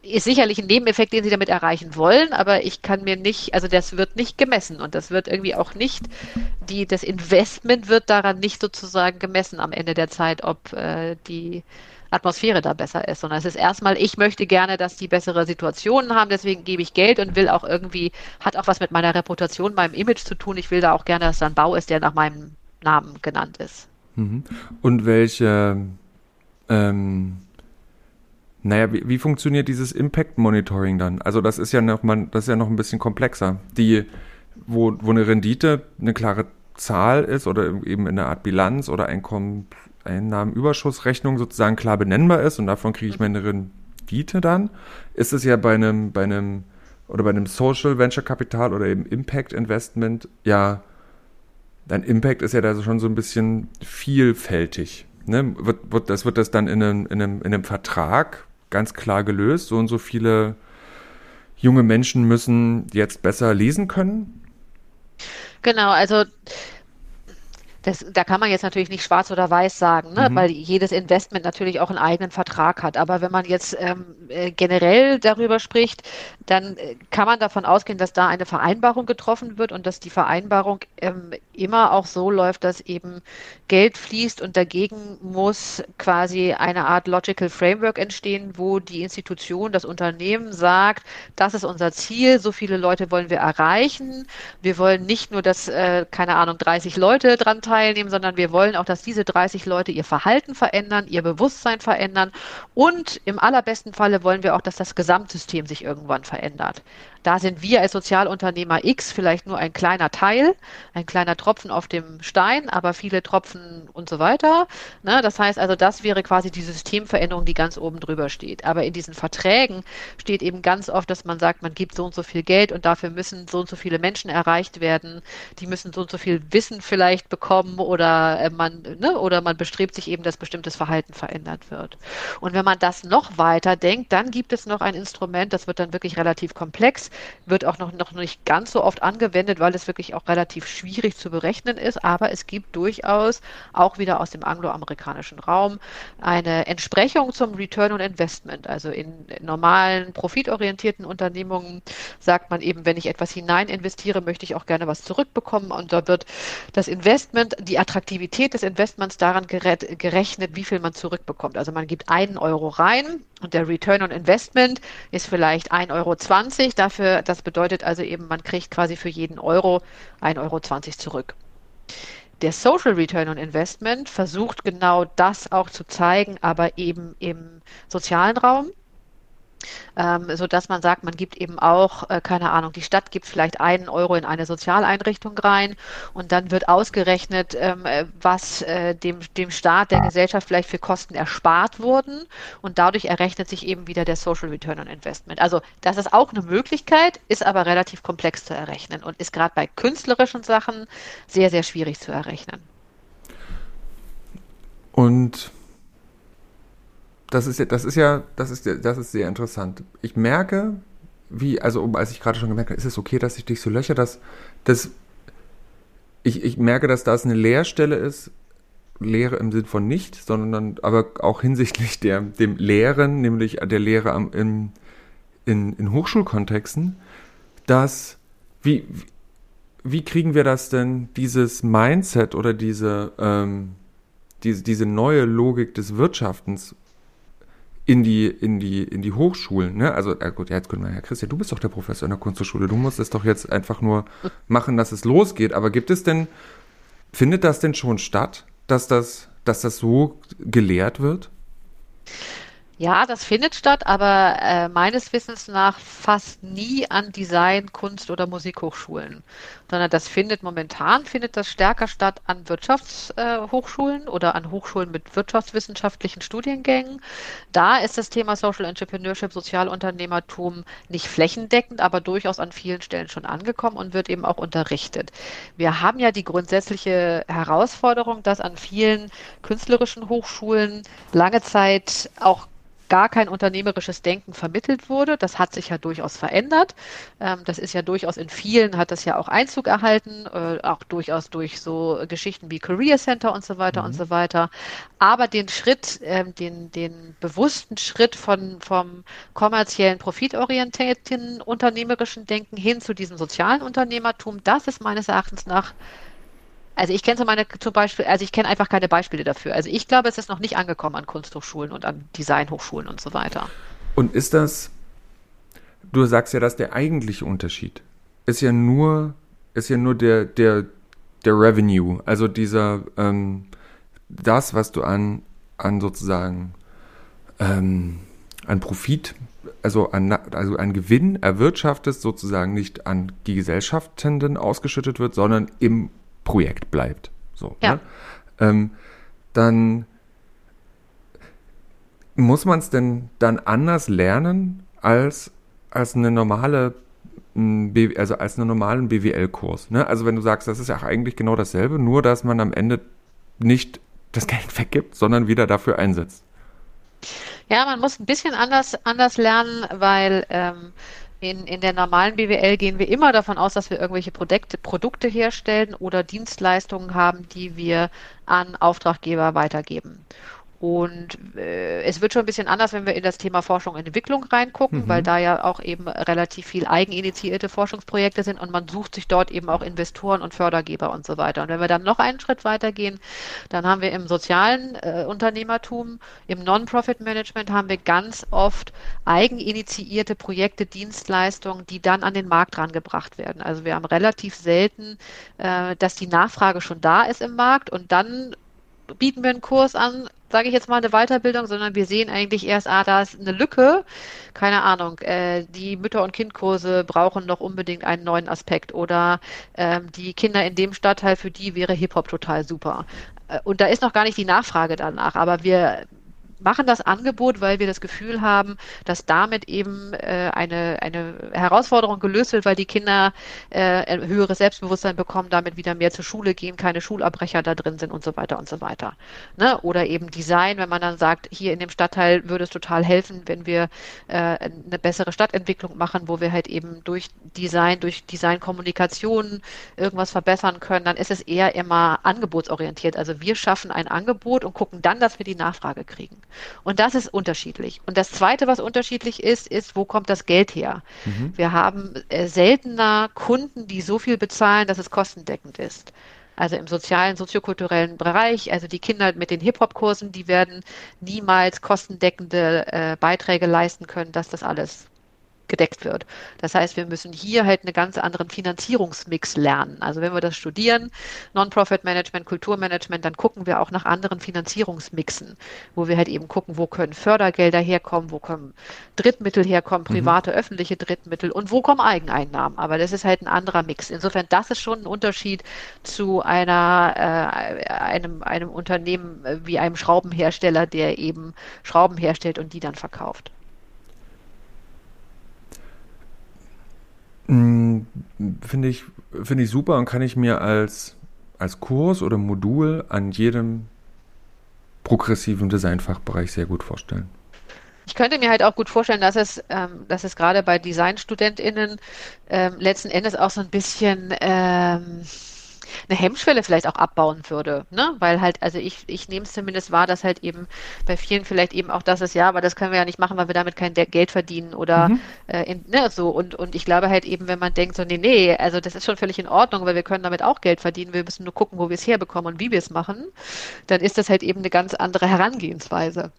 ist sicherlich ein Nebeneffekt, den sie damit erreichen wollen, aber ich kann mir nicht, also das wird nicht gemessen und das wird irgendwie auch nicht, die, das Investment wird daran nicht sozusagen gemessen am Ende der Zeit, ob äh, die Atmosphäre da besser ist, sondern es ist erstmal, ich möchte gerne, dass die bessere Situationen haben, deswegen gebe ich Geld und will auch irgendwie, hat auch was mit meiner Reputation, meinem Image zu tun. Ich will da auch gerne, dass da ein Bau ist, der nach meinem Namen genannt ist. Mhm. Und welche, ähm, naja, wie, wie funktioniert dieses Impact Monitoring dann? Also das ist ja noch mal, das ist ja noch ein bisschen komplexer. Die, wo, wo eine Rendite eine klare Zahl ist oder eben in einer Art Bilanz oder Einkommen Einnahmenüberschussrechnung sozusagen klar benennbar ist und davon kriege ich meine Rendite dann, ist es ja bei einem, bei einem oder bei einem Social Venture Kapital oder eben Impact Investment ja, dein Impact ist ja da schon so ein bisschen vielfältig. Ne? Wird, wird, das wird das dann in einem, in, einem, in einem Vertrag ganz klar gelöst. So und so viele junge Menschen müssen jetzt besser lesen können. Genau, also das, da kann man jetzt natürlich nicht schwarz oder weiß sagen, ne? Mhm. weil jedes Investment natürlich auch einen eigenen Vertrag hat. Aber wenn man jetzt ähm, äh, generell darüber spricht, dann äh, kann man davon ausgehen, dass da eine Vereinbarung getroffen wird und dass die Vereinbarung ähm, immer auch so läuft, dass eben Geld fließt und dagegen muss quasi eine Art Logical Framework entstehen, wo die Institution, das Unternehmen sagt, das ist unser Ziel, so viele Leute wollen wir erreichen. Wir wollen nicht nur, dass, äh, keine Ahnung, 30 Leute dran teilnehmen, teilnehmen, sondern wir wollen auch, dass diese 30 Leute ihr Verhalten verändern, ihr Bewusstsein verändern und im allerbesten Falle wollen wir auch, dass das Gesamtsystem sich irgendwann verändert. Da sind wir als Sozialunternehmer X vielleicht nur ein kleiner Teil, ein kleiner Tropfen auf dem Stein, aber viele Tropfen und so weiter. Ne? Das heißt also, das wäre quasi die Systemveränderung, die ganz oben drüber steht. Aber in diesen Verträgen steht eben ganz oft, dass man sagt, man gibt so und so viel Geld und dafür müssen so und so viele Menschen erreicht werden. Die müssen so und so viel Wissen vielleicht bekommen oder äh, man, ne? oder man bestrebt sich eben, dass bestimmtes Verhalten verändert wird. Und wenn man das noch weiter denkt, dann gibt es noch ein Instrument, das wird dann wirklich relativ komplex wird auch noch, noch nicht ganz so oft angewendet, weil es wirklich auch relativ schwierig zu berechnen ist. Aber es gibt durchaus auch wieder aus dem angloamerikanischen Raum eine Entsprechung zum Return on Investment. Also in normalen, profitorientierten Unternehmungen sagt man eben, wenn ich etwas hinein investiere, möchte ich auch gerne was zurückbekommen. Und da wird das Investment, die Attraktivität des Investments daran gerechnet, wie viel man zurückbekommt. Also man gibt einen Euro rein und der Return on Investment ist vielleicht 1,20 Euro. Dafür, das bedeutet also eben, man kriegt quasi für jeden Euro 1,20 Euro zurück. Der Social Return on Investment versucht genau das auch zu zeigen, aber eben im sozialen Raum ähm, so dass man sagt, man gibt eben auch, äh, keine Ahnung, die Stadt gibt vielleicht einen Euro in eine Sozialeinrichtung rein und dann wird ausgerechnet, ähm, äh, was äh, dem, dem Staat, der Gesellschaft vielleicht für Kosten erspart wurden und dadurch errechnet sich eben wieder der Social Return on Investment. Also das ist auch eine Möglichkeit, ist aber relativ komplex zu errechnen und ist gerade bei künstlerischen Sachen sehr, sehr schwierig zu errechnen. Und das ist ja, das ist ja, das ist, das ist sehr interessant. Ich merke, wie, also als ich gerade schon gemerkt habe, ist es okay, dass ich dich so löcher, dass, dass ich, ich merke, dass das eine Leerstelle ist, Lehre im Sinn von nicht, sondern aber auch hinsichtlich der, dem Lehren, nämlich der Lehre am, in, in, in Hochschulkontexten, dass, wie, wie kriegen wir das denn, dieses Mindset oder diese, ähm, diese, diese neue Logik des Wirtschaftens in die, in die, in die Hochschulen, ne? Also, äh, gut, jetzt können wir, ja, Christian, du bist doch der Professor in der Kunsthochschule, du musst es doch jetzt einfach nur [laughs] machen, dass es losgeht. Aber gibt es denn, findet das denn schon statt, dass das, dass das so gelehrt wird? Ja, das findet statt, aber äh, meines Wissens nach fast nie an Design, Kunst oder Musikhochschulen, sondern das findet momentan findet das stärker statt an Wirtschaftshochschulen äh, oder an Hochschulen mit wirtschaftswissenschaftlichen Studiengängen. Da ist das Thema Social Entrepreneurship, Sozialunternehmertum nicht flächendeckend, aber durchaus an vielen Stellen schon angekommen und wird eben auch unterrichtet. Wir haben ja die grundsätzliche Herausforderung, dass an vielen künstlerischen Hochschulen lange Zeit auch gar kein unternehmerisches Denken vermittelt wurde. Das hat sich ja durchaus verändert. Ähm, das ist ja durchaus in vielen, hat das ja auch Einzug erhalten, äh, auch durchaus durch so Geschichten wie Career Center und so weiter mhm. und so weiter. Aber den Schritt, ähm, den, den bewussten Schritt von, vom kommerziellen, profitorientierten unternehmerischen Denken hin zu diesem sozialen Unternehmertum, das ist meines Erachtens nach also ich kenne zum Beispiel, also ich kenne einfach keine Beispiele dafür. Also ich glaube, es ist noch nicht angekommen an Kunsthochschulen und an Designhochschulen und so weiter. Und ist das, du sagst ja, dass der eigentliche Unterschied ist ja nur, ist ja nur der, der, der Revenue, also dieser, ähm, das, was du an, an sozusagen, ähm, an Profit, also an, also an Gewinn erwirtschaftest, sozusagen nicht an die Gesellschaftenden ausgeschüttet wird, sondern im Projekt bleibt. So, ja. ne? ähm, dann muss man es denn dann anders lernen als, als eine normale also als einen normalen BWL-Kurs. Ne? Also wenn du sagst, das ist ja eigentlich genau dasselbe, nur dass man am Ende nicht das Geld [laughs] weggibt, sondern wieder dafür einsetzt. Ja, man muss ein bisschen anders, anders lernen, weil ähm, in, in der normalen BWL gehen wir immer davon aus, dass wir irgendwelche Produkte, Produkte herstellen oder Dienstleistungen haben, die wir an Auftraggeber weitergeben. Und äh, es wird schon ein bisschen anders, wenn wir in das Thema Forschung und Entwicklung reingucken, mhm. weil da ja auch eben relativ viel eigeninitiierte Forschungsprojekte sind und man sucht sich dort eben auch Investoren und Fördergeber und so weiter. Und wenn wir dann noch einen Schritt weitergehen, dann haben wir im sozialen äh, Unternehmertum, im Non-Profit-Management haben wir ganz oft eigeninitiierte Projekte, Dienstleistungen, die dann an den Markt rangebracht werden. Also wir haben relativ selten, äh, dass die Nachfrage schon da ist im Markt und dann bieten wir einen Kurs an, sage ich jetzt mal, eine Weiterbildung, sondern wir sehen eigentlich erst, ah, da ist eine Lücke, keine Ahnung, äh, die Mütter- und Kindkurse brauchen noch unbedingt einen neuen Aspekt oder ähm, die Kinder in dem Stadtteil, für die wäre Hip-Hop total super. Äh, und da ist noch gar nicht die Nachfrage danach, aber wir machen das Angebot, weil wir das Gefühl haben, dass damit eben äh, eine, eine Herausforderung gelöst wird, weil die Kinder äh, höheres Selbstbewusstsein bekommen, damit wieder mehr zur Schule gehen, keine Schulabbrecher da drin sind und so weiter und so weiter. Ne? Oder eben Design, wenn man dann sagt, hier in dem Stadtteil würde es total helfen, wenn wir äh, eine bessere Stadtentwicklung machen, wo wir halt eben durch Design, durch Designkommunikation irgendwas verbessern können, dann ist es eher immer angebotsorientiert. Also wir schaffen ein Angebot und gucken dann, dass wir die Nachfrage kriegen. Und das ist unterschiedlich. Und das Zweite, was unterschiedlich ist, ist, wo kommt das Geld her? Mhm. Wir haben äh, seltener Kunden, die so viel bezahlen, dass es kostendeckend ist. Also im sozialen, soziokulturellen Bereich, also die Kinder mit den Hip-Hop-Kursen, die werden niemals kostendeckende äh, Beiträge leisten können, dass das alles gedeckt wird. Das heißt, wir müssen hier halt einen ganz anderen Finanzierungsmix lernen. Also wenn wir das studieren, Non-Profit-Management, Kulturmanagement, dann gucken wir auch nach anderen Finanzierungsmixen, wo wir halt eben gucken, wo können Fördergelder herkommen, wo können Drittmittel herkommen, mhm. private, mhm. öffentliche Drittmittel und wo kommen Eigeneinnahmen. Aber das ist halt ein anderer Mix. Insofern, das ist schon ein Unterschied zu einer, äh, einem, einem Unternehmen wie einem Schraubenhersteller, der eben Schrauben herstellt und die dann verkauft. Finde ich, finde ich super und kann ich mir als, als Kurs oder Modul an jedem progressiven Designfachbereich sehr gut vorstellen. Ich könnte mir halt auch gut vorstellen, dass es, ähm, dass es gerade bei DesignstudentInnen ähm, letzten Endes auch so ein bisschen ähm, eine Hemmschwelle vielleicht auch abbauen würde, ne? Weil halt, also ich, ich nehme es zumindest wahr, dass halt eben bei vielen vielleicht eben auch das ist, ja, aber das können wir ja nicht machen, weil wir damit kein Geld verdienen oder mhm. äh, in, ne, so und, und ich glaube halt eben, wenn man denkt, so, nee, nee, also das ist schon völlig in Ordnung, weil wir können damit auch Geld verdienen, wir müssen nur gucken, wo wir es herbekommen und wie wir es machen, dann ist das halt eben eine ganz andere Herangehensweise.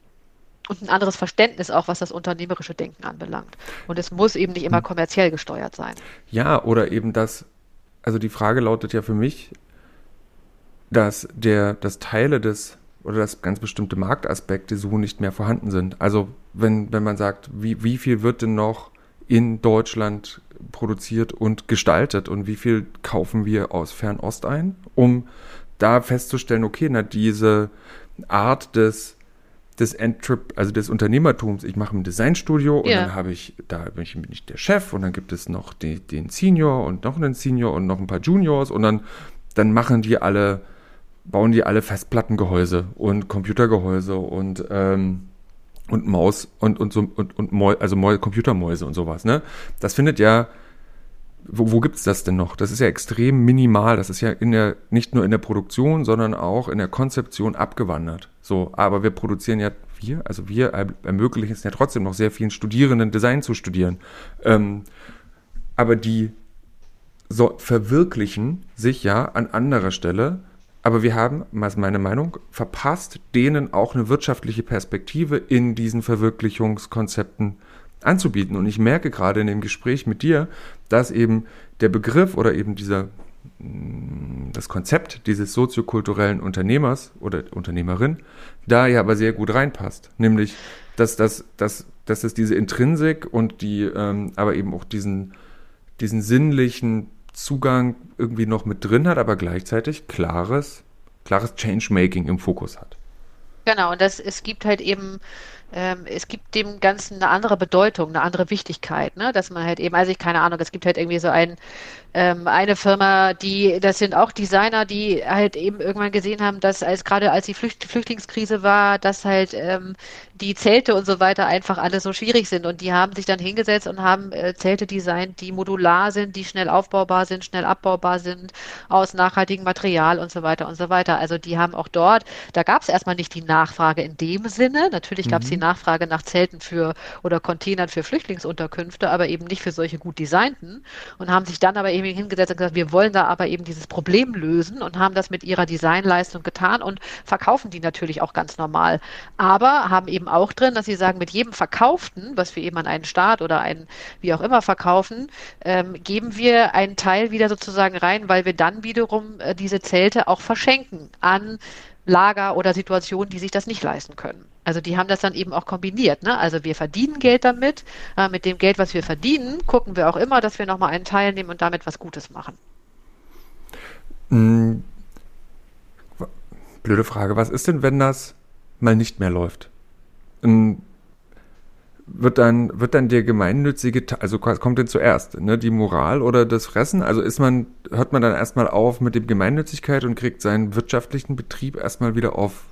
und ein anderes Verständnis auch, was das unternehmerische Denken anbelangt. Und es muss eben nicht immer hm. kommerziell gesteuert sein. Ja, oder eben das, also die Frage lautet ja für mich, dass der, dass Teile des oder dass ganz bestimmte Marktaspekte so nicht mehr vorhanden sind. Also wenn, wenn man sagt, wie, wie viel wird denn noch in Deutschland produziert und gestaltet und wie viel kaufen wir aus Fernost ein, um da festzustellen, okay, na diese Art des des Entrep also des Unternehmertums. Ich mache ein Designstudio und ja. dann habe ich, da bin ich, bin ich der Chef und dann gibt es noch die, den Senior und noch einen Senior und noch ein paar Juniors und dann, dann machen die alle, bauen die alle Festplattengehäuse und Computergehäuse und ähm, und Maus und und so und und Mäu, also Mäu, Computermäuse und sowas. Ne, das findet ja wo, wo gibt es das denn noch? Das ist ja extrem minimal. Das ist ja in der, nicht nur in der Produktion, sondern auch in der Konzeption abgewandert. So, aber wir produzieren ja, wir, also wir ermöglichen es ja trotzdem noch sehr vielen Studierenden Design zu studieren. Ähm, aber die so verwirklichen sich ja an anderer Stelle. Aber wir haben, ist meine Meinung, verpasst, denen auch eine wirtschaftliche Perspektive in diesen Verwirklichungskonzepten anzubieten. Und ich merke gerade in dem Gespräch mit dir, dass eben der Begriff oder eben dieser mm, das Konzept dieses soziokulturellen Unternehmers oder Unternehmerin da ja aber sehr gut reinpasst. Nämlich, dass, dass, dass, dass es diese Intrinsik und die, ähm, aber eben auch diesen, diesen sinnlichen Zugang irgendwie noch mit drin hat, aber gleichzeitig klares, klares Changemaking im Fokus hat. Genau, und das, es gibt halt eben ähm, es gibt dem Ganzen eine andere Bedeutung, eine andere Wichtigkeit, ne? dass man halt eben, also ich keine Ahnung, es gibt halt irgendwie so ein, ähm, eine Firma, die, das sind auch Designer, die halt eben irgendwann gesehen haben, dass als gerade als die Flücht, Flüchtlingskrise war, dass halt ähm, die Zelte und so weiter einfach alle so schwierig sind und die haben sich dann hingesetzt und haben äh, Zelte designt, die modular sind, die schnell aufbaubar sind, schnell abbaubar sind, aus nachhaltigem Material und so weiter und so weiter. Also die haben auch dort, da gab es erstmal nicht die Nachfrage in dem Sinne, natürlich gab es mhm. die Nachfrage nach Zelten für oder Containern für Flüchtlingsunterkünfte, aber eben nicht für solche gut designten und haben sich dann aber eben hingesetzt und gesagt, wir wollen da aber eben dieses Problem lösen und haben das mit ihrer Designleistung getan und verkaufen die natürlich auch ganz normal. Aber haben eben auch drin, dass sie sagen, mit jedem Verkauften, was wir eben an einen Staat oder einen wie auch immer verkaufen, ähm, geben wir einen Teil wieder sozusagen rein, weil wir dann wiederum äh, diese Zelte auch verschenken an Lager oder Situationen, die sich das nicht leisten können. Also die haben das dann eben auch kombiniert. Ne? Also wir verdienen Geld damit. Äh, mit dem Geld, was wir verdienen, gucken wir auch immer, dass wir nochmal einen Teil nehmen und damit was Gutes machen. Hm. Blöde Frage. Was ist denn, wenn das mal nicht mehr läuft? Hm wird dann, wird dann der gemeinnützige, also kommt denn zuerst, ne, die Moral oder das Fressen? Also ist man, hört man dann erstmal auf mit dem Gemeinnützigkeit und kriegt seinen wirtschaftlichen Betrieb erstmal wieder auf,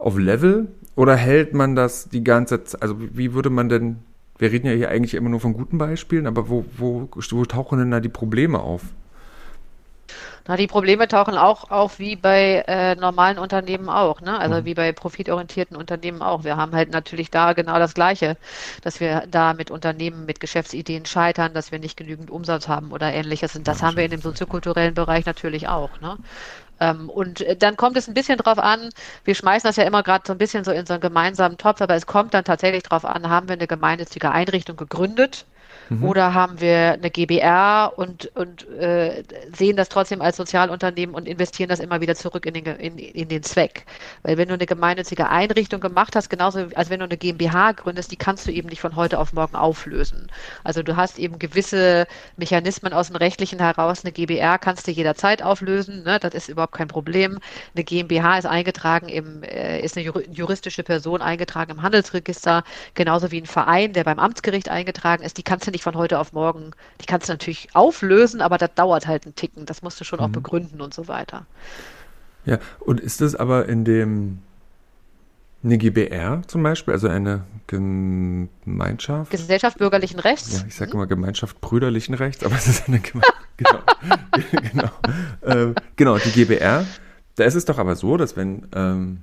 auf Level? Oder hält man das die ganze Zeit, also wie würde man denn, wir reden ja hier eigentlich immer nur von guten Beispielen, aber wo, wo, wo tauchen denn da die Probleme auf? Na, die Probleme tauchen auch auf wie bei äh, normalen Unternehmen auch, ne? Also mhm. wie bei profitorientierten Unternehmen auch. Wir haben halt natürlich da genau das Gleiche, dass wir da mit Unternehmen, mit Geschäftsideen scheitern, dass wir nicht genügend Umsatz haben oder ähnliches. Und das ja, haben wir in dem soziokulturellen Bereich natürlich auch, ne? Ähm, und äh, dann kommt es ein bisschen drauf an, wir schmeißen das ja immer gerade so ein bisschen so in so einen gemeinsamen Topf, aber es kommt dann tatsächlich drauf an, haben wir eine gemeinnützige Einrichtung gegründet, Mhm. Oder haben wir eine GBR und, und äh, sehen das trotzdem als Sozialunternehmen und investieren das immer wieder zurück in den, in, in den Zweck. Weil wenn du eine gemeinnützige Einrichtung gemacht hast, genauso als wenn du eine GmbH gründest, die kannst du eben nicht von heute auf morgen auflösen. Also du hast eben gewisse Mechanismen aus dem Rechtlichen heraus. Eine GBR kannst du jederzeit auflösen, ne? das ist überhaupt kein Problem. Eine GmbH ist eingetragen im, äh, ist eine juristische Person eingetragen im Handelsregister, genauso wie ein Verein, der beim Amtsgericht eingetragen ist, die kannst du nicht nicht von heute auf morgen, die kannst du natürlich auflösen, aber das dauert halt einen Ticken. Das musst du schon mhm. auch begründen und so weiter. Ja, und ist das aber in dem eine GBR zum Beispiel, also eine Gemeinschaft? Gesellschaft bürgerlichen Rechts. Ja, ich sage immer Gemeinschaft brüderlichen Rechts, aber es ist eine Gemeinschaft. [laughs] genau. [laughs] genau. Ähm, genau, die GBR. Da ist es doch aber so, dass wenn, ähm,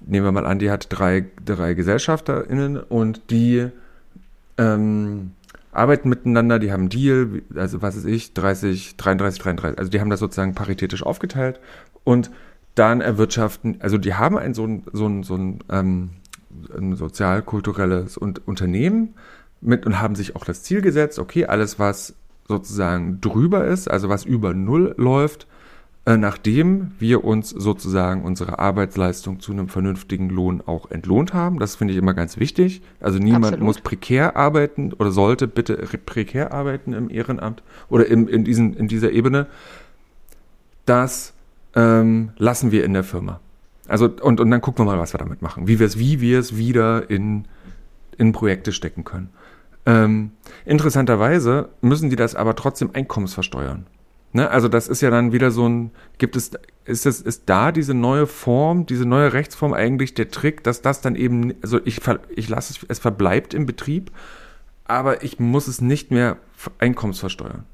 nehmen wir mal an, die hat drei, drei GesellschafterInnen und die ähm, arbeiten miteinander, die haben einen Deal, also was weiß ich, 30, 33, 33, also die haben das sozusagen paritätisch aufgeteilt und dann erwirtschaften, also die haben ein so ein, so ein, so ein ähm, ein sozial-kulturelles Unternehmen mit und haben sich auch das Ziel gesetzt, okay, alles, was sozusagen drüber ist, also was über Null läuft, nachdem wir uns sozusagen unsere Arbeitsleistung zu einem vernünftigen Lohn auch entlohnt haben. Das finde ich immer ganz wichtig. Also niemand Absolut. muss prekär arbeiten oder sollte bitte prekär arbeiten im Ehrenamt oder im, in, diesen, in dieser Ebene. Das ähm, lassen wir in der Firma. Also und, und dann gucken wir mal, was wir damit machen. Wie wir es wie wir es wieder in, in Projekte stecken können. Ähm, interessanterweise müssen die das aber trotzdem einkommensversteuern. Ne? Also das ist ja dann wieder so ein, gibt es, ist es, ist da diese neue Form, diese neue Rechtsform eigentlich der Trick, dass das dann eben, also ich, ich lasse es, es verbleibt im Betrieb, aber ich muss es nicht mehr einkommensversteuern.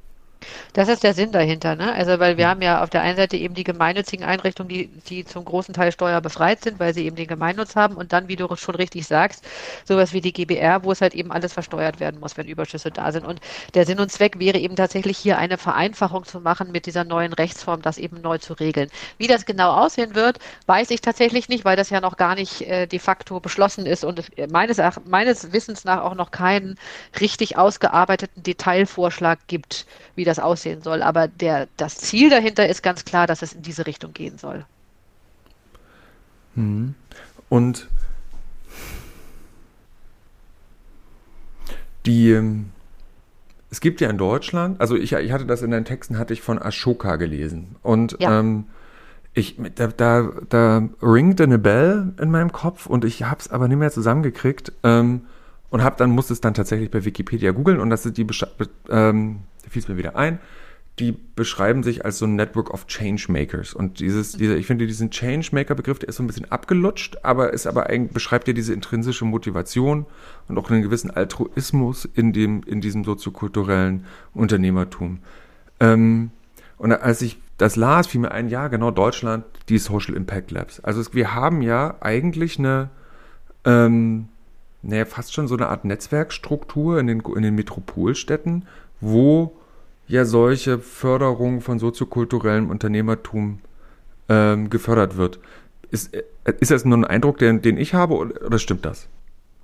Das ist der Sinn dahinter, ne? Also, weil wir haben ja auf der einen Seite eben die gemeinnützigen Einrichtungen, die, die zum großen Teil steuerbefreit sind, weil sie eben den Gemeinnutz haben und dann, wie du schon richtig sagst, sowas wie die GBR, wo es halt eben alles versteuert werden muss, wenn Überschüsse da sind. Und der Sinn und Zweck wäre eben tatsächlich hier eine Vereinfachung zu machen mit dieser neuen Rechtsform, das eben neu zu regeln. Wie das genau aussehen wird, weiß ich tatsächlich nicht, weil das ja noch gar nicht äh, de facto beschlossen ist und es meines, meines Wissens nach auch noch keinen richtig ausgearbeiteten Detailvorschlag gibt, wie das das aussehen soll. Aber der, das Ziel dahinter ist ganz klar, dass es in diese Richtung gehen soll. Mhm. Und die, ähm, es gibt ja in Deutschland, also ich, ich hatte das in den Texten, hatte ich von Ashoka gelesen. Und ja. ähm, ich, da, da, da ringt eine Bell in meinem Kopf und ich habe es aber nicht mehr zusammengekriegt ähm, und habe dann musste es dann tatsächlich bei Wikipedia googeln und das ist die ähm, da fiel es mir wieder ein, die beschreiben sich als so ein Network of Changemakers. Und dieses, dieser, ich finde diesen Changemaker-Begriff, der ist so ein bisschen abgelutscht, aber ist aber eigentlich, beschreibt ja diese intrinsische Motivation und auch einen gewissen Altruismus in dem, in diesem soziokulturellen Unternehmertum. Ähm, und als ich das las, fiel mir ein, ja, genau, Deutschland, die Social Impact Labs. Also es, wir haben ja eigentlich eine, ähm, naja, fast schon so eine Art Netzwerkstruktur in den, in den Metropolstädten, wo ja solche Förderung von soziokulturellem Unternehmertum ähm, gefördert wird. Ist, äh, ist das nur ein Eindruck, den, den ich habe, oder, oder stimmt das?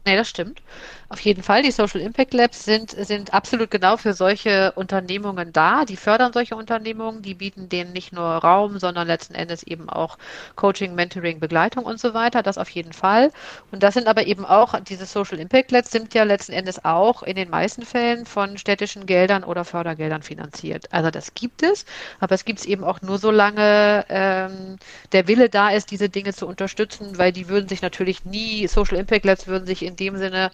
Nee, das stimmt. Auf jeden Fall, die Social Impact Labs sind, sind absolut genau für solche Unternehmungen da. Die fördern solche Unternehmungen, die bieten denen nicht nur Raum, sondern letzten Endes eben auch Coaching, Mentoring, Begleitung und so weiter. Das auf jeden Fall. Und das sind aber eben auch, diese Social Impact Labs sind ja letzten Endes auch in den meisten Fällen von städtischen Geldern oder Fördergeldern finanziert. Also das gibt es, aber es gibt es eben auch nur solange ähm, der Wille da ist, diese Dinge zu unterstützen, weil die würden sich natürlich nie, Social Impact Labs würden sich in dem Sinne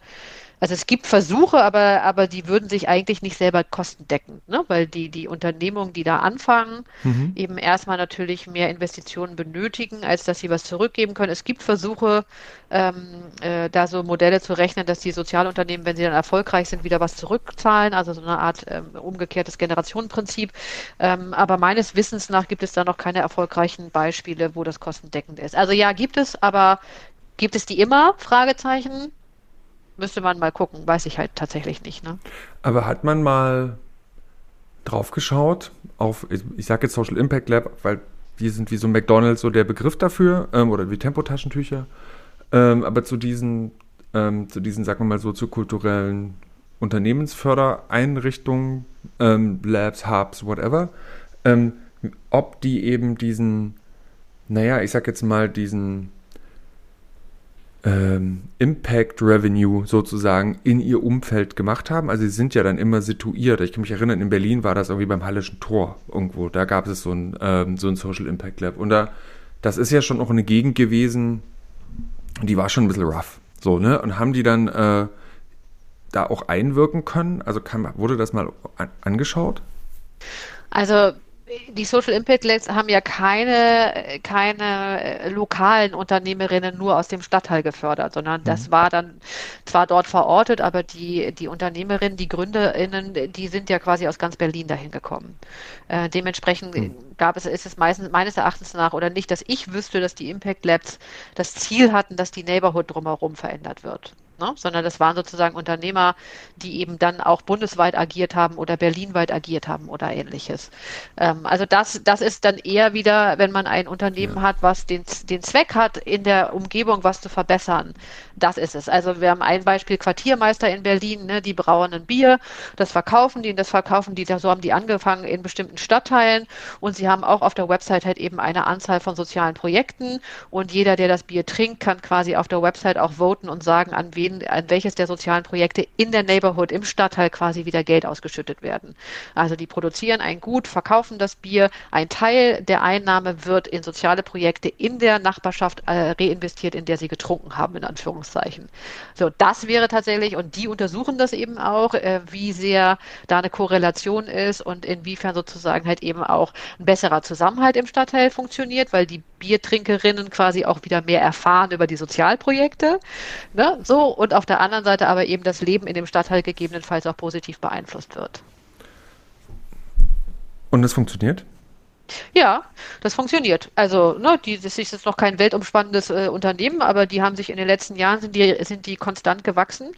also es gibt Versuche, aber, aber die würden sich eigentlich nicht selber kostendeckend, ne? weil die, die Unternehmungen, die da anfangen, mhm. eben erstmal natürlich mehr Investitionen benötigen, als dass sie was zurückgeben können. Es gibt Versuche, ähm, äh, da so Modelle zu rechnen, dass die Sozialunternehmen, wenn sie dann erfolgreich sind, wieder was zurückzahlen, also so eine Art ähm, umgekehrtes Generationenprinzip. Ähm, aber meines Wissens nach gibt es da noch keine erfolgreichen Beispiele, wo das kostendeckend ist. Also ja, gibt es, aber gibt es die immer? Fragezeichen müsste man mal gucken, weiß ich halt tatsächlich nicht. Ne? Aber hat man mal drauf geschaut auf, ich, sage jetzt Social Impact Lab, weil die sind wie so McDonalds so der Begriff dafür ähm, oder wie Tempotaschentücher. Ähm, aber zu diesen, ähm, zu diesen, sagen wir mal, soziokulturellen Unternehmensfördereinrichtungen, ähm, Labs, Hubs, whatever, ähm, ob die eben diesen, naja, ich sag jetzt mal, diesen ähm, Impact Revenue sozusagen in ihr Umfeld gemacht haben. Also sie sind ja dann immer situiert. Ich kann mich erinnern, in Berlin war das irgendwie beim Hallischen Tor irgendwo. Da gab es so ein, ähm, so ein Social Impact Lab. Und da, das ist ja schon auch eine Gegend gewesen, die war schon ein bisschen rough. So, ne? Und haben die dann äh, da auch einwirken können? Also kann, wurde das mal an, angeschaut? Also die Social Impact Labs haben ja keine, keine äh, lokalen Unternehmerinnen nur aus dem Stadtteil gefördert, sondern das mhm. war dann zwar dort verortet, aber die, die Unternehmerinnen, die GründerInnen, die sind ja quasi aus ganz Berlin dahin gekommen. Äh, dementsprechend mhm. gab es, ist es meistens, meines Erachtens nach oder nicht, dass ich wüsste, dass die Impact Labs das Ziel hatten, dass die Neighborhood drumherum verändert wird. Ne? sondern das waren sozusagen Unternehmer, die eben dann auch bundesweit agiert haben oder berlinweit agiert haben oder ähnliches. Ähm, also das, das ist dann eher wieder, wenn man ein Unternehmen ja. hat, was den, den Zweck hat, in der Umgebung was zu verbessern. Das ist es. Also wir haben ein Beispiel Quartiermeister in Berlin, ne? die brauen ein Bier, das verkaufen die und das verkaufen die, so haben die angefangen in bestimmten Stadtteilen und sie haben auch auf der Website halt eben eine Anzahl von sozialen Projekten und jeder, der das Bier trinkt, kann quasi auf der Website auch voten und sagen, an wen wen, an welches der sozialen Projekte in der Neighborhood, im Stadtteil quasi wieder Geld ausgeschüttet werden. Also die produzieren ein Gut, verkaufen das Bier, ein Teil der Einnahme wird in soziale Projekte in der Nachbarschaft äh, reinvestiert, in der sie getrunken haben, in Anführungszeichen. So, das wäre tatsächlich, und die untersuchen das eben auch, äh, wie sehr da eine Korrelation ist und inwiefern sozusagen halt eben auch ein besserer Zusammenhalt im Stadtteil funktioniert, weil die Biertrinkerinnen quasi auch wieder mehr erfahren über die Sozialprojekte. Ne? So, und auf der anderen Seite aber eben das Leben in dem Stadtteil gegebenenfalls auch positiv beeinflusst wird. Und das funktioniert? Ja, das funktioniert. Also, ne, die, das ist jetzt noch kein weltumspannendes äh, Unternehmen, aber die haben sich in den letzten Jahren sind die, sind die konstant gewachsen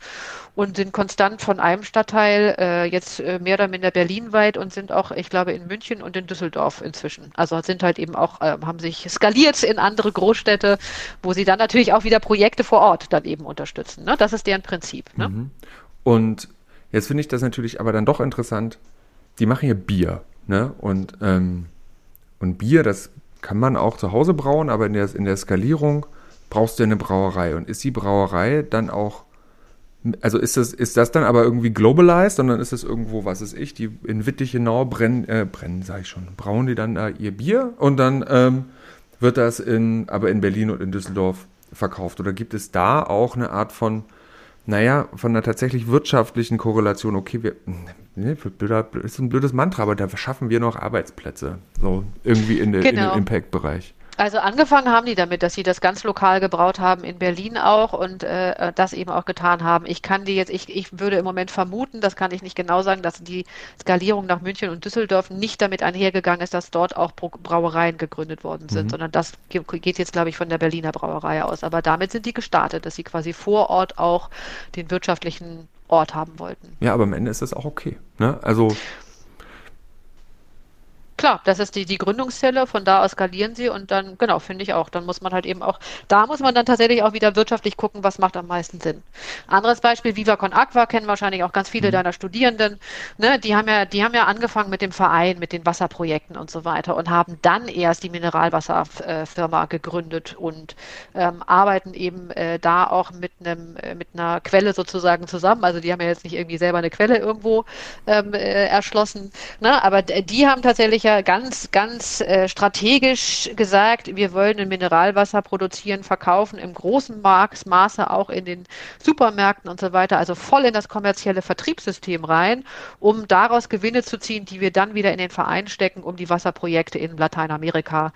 und sind konstant von einem Stadtteil äh, jetzt äh, mehr oder minder berlinweit und sind auch, ich glaube, in München und in Düsseldorf inzwischen. Also sind halt eben auch, äh, haben sich skaliert in andere Großstädte, wo sie dann natürlich auch wieder Projekte vor Ort dann eben unterstützen. Ne? Das ist deren Prinzip. Ne? Mhm. Und jetzt finde ich das natürlich aber dann doch interessant. Die machen hier Bier, ne? Und ähm und Bier, das kann man auch zu Hause brauen, aber in der, in der Skalierung brauchst du eine Brauerei. Und ist die Brauerei dann auch, also ist das, ist das dann aber irgendwie globalized, sondern ist das irgendwo, was ist ich, die in Wittichenau brennen, äh, brennen, sag ich schon, brauen die dann da ihr Bier und dann ähm, wird das in, aber in Berlin und in Düsseldorf verkauft? Oder gibt es da auch eine Art von, naja, von einer tatsächlich wirtschaftlichen Korrelation, okay, wir, ne, blöder, ist ein blödes Mantra, aber da schaffen wir noch Arbeitsplätze. So irgendwie in, der, genau. in dem genau. Impact-Bereich. Also angefangen haben die damit, dass sie das ganz lokal gebraut haben, in Berlin auch und äh, das eben auch getan haben. Ich kann die jetzt, ich, ich würde im Moment vermuten, das kann ich nicht genau sagen, dass die Skalierung nach München und Düsseldorf nicht damit einhergegangen ist, dass dort auch Brauereien gegründet worden sind, mhm. sondern das geht jetzt, glaube ich, von der Berliner Brauerei aus. Aber damit sind die gestartet, dass sie quasi vor Ort auch den wirtschaftlichen Ort haben wollten. Ja, aber am Ende ist das auch okay. Ne? Also Klar, das ist die, die Gründungszelle, von da aus skalieren sie und dann, genau, finde ich auch. Dann muss man halt eben auch, da muss man dann tatsächlich auch wieder wirtschaftlich gucken, was macht am meisten Sinn. Anderes Beispiel, Viva Con Aqua kennen wahrscheinlich auch ganz viele mhm. deiner Studierenden. Ne, die haben ja, die haben ja angefangen mit dem Verein, mit den Wasserprojekten und so weiter und haben dann erst die Mineralwasserfirma gegründet und ähm, arbeiten eben äh, da auch mit einem, äh, mit einer Quelle sozusagen zusammen. Also die haben ja jetzt nicht irgendwie selber eine Quelle irgendwo ähm, äh, erschlossen, ne, aber die haben tatsächlich ja ganz, ganz äh, strategisch gesagt, wir wollen ein Mineralwasser produzieren, verkaufen im großen Maße auch in den Supermärkten und so weiter, also voll in das kommerzielle Vertriebssystem rein, um daraus Gewinne zu ziehen, die wir dann wieder in den Verein stecken, um die Wasserprojekte in Lateinamerika,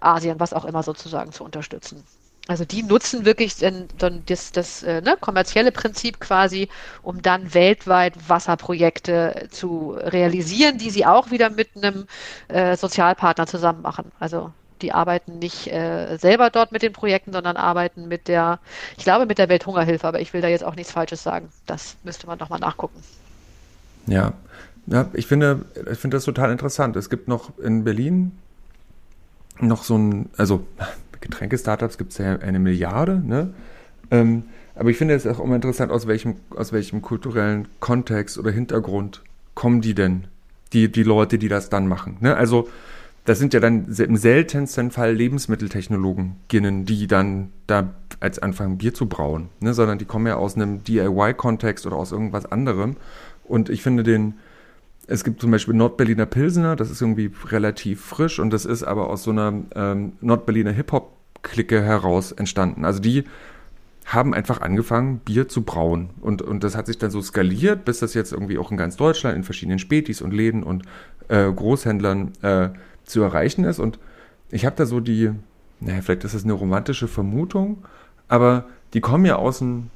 Asien, was auch immer sozusagen zu unterstützen. Also die nutzen wirklich dann, dann das, das äh, ne, kommerzielle Prinzip quasi, um dann weltweit Wasserprojekte zu realisieren, die sie auch wieder mit einem äh, Sozialpartner zusammen machen. Also die arbeiten nicht äh, selber dort mit den Projekten, sondern arbeiten mit der, ich glaube mit der Welthungerhilfe, aber ich will da jetzt auch nichts Falsches sagen. Das müsste man nochmal nachgucken. Ja. ja, ich finde, ich finde das total interessant. Es gibt noch in Berlin noch so ein, also Getränke-Startups gibt es ja eine Milliarde, ne? Ähm, aber ich finde es auch immer interessant, aus welchem, aus welchem kulturellen Kontext oder Hintergrund kommen die denn, die, die Leute, die das dann machen. Ne? Also das sind ja dann im seltensten Fall Lebensmitteltechnologen, die dann da als anfangen Bier zu brauen, ne? sondern die kommen ja aus einem DIY-Kontext oder aus irgendwas anderem. Und ich finde den, es gibt zum Beispiel Nordberliner Pilsener, das ist irgendwie relativ frisch und das ist aber aus so einer ähm, Nordberliner Hip-Hop-Clique heraus entstanden. Also die haben einfach angefangen, Bier zu brauen. Und, und das hat sich dann so skaliert, bis das jetzt irgendwie auch in ganz Deutschland in verschiedenen Spätis und Läden und äh, Großhändlern äh, zu erreichen ist. Und ich habe da so die, naja, vielleicht ist das eine romantische Vermutung, aber die kommen ja aus dem,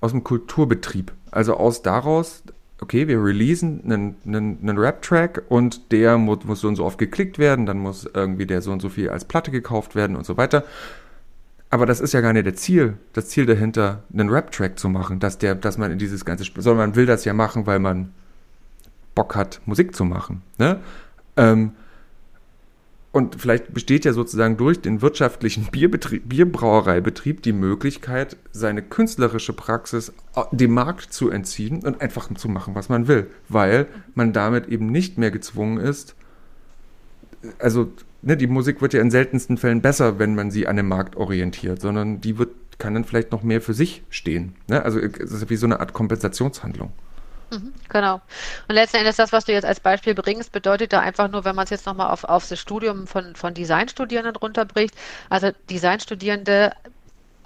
aus dem Kulturbetrieb. Also aus daraus, okay, wir releasen einen, einen, einen Rap-Track und der muss, muss so und so oft geklickt werden, dann muss irgendwie der so und so viel als Platte gekauft werden und so weiter. Aber das ist ja gar nicht der Ziel, das Ziel dahinter, einen Rap-Track zu machen, dass der, dass man in dieses ganze Spiel, sondern man will das ja machen, weil man Bock hat, Musik zu machen. Ne? Ähm, und vielleicht besteht ja sozusagen durch den wirtschaftlichen Bierbetrieb, Bierbrauereibetrieb die Möglichkeit, seine künstlerische Praxis äh, dem Markt zu entziehen und einfach zu machen, was man will, weil man damit eben nicht mehr gezwungen ist. Also ne, die Musik wird ja in seltensten Fällen besser, wenn man sie an den Markt orientiert, sondern die wird, kann dann vielleicht noch mehr für sich stehen. Ne? Also es ist wie so eine Art Kompensationshandlung. Mhm, genau. Und letzten Endes das, was du jetzt als Beispiel bringst, bedeutet da einfach nur, wenn man es jetzt nochmal auf, auf das Studium von, von Designstudierenden runterbricht. Also Designstudierende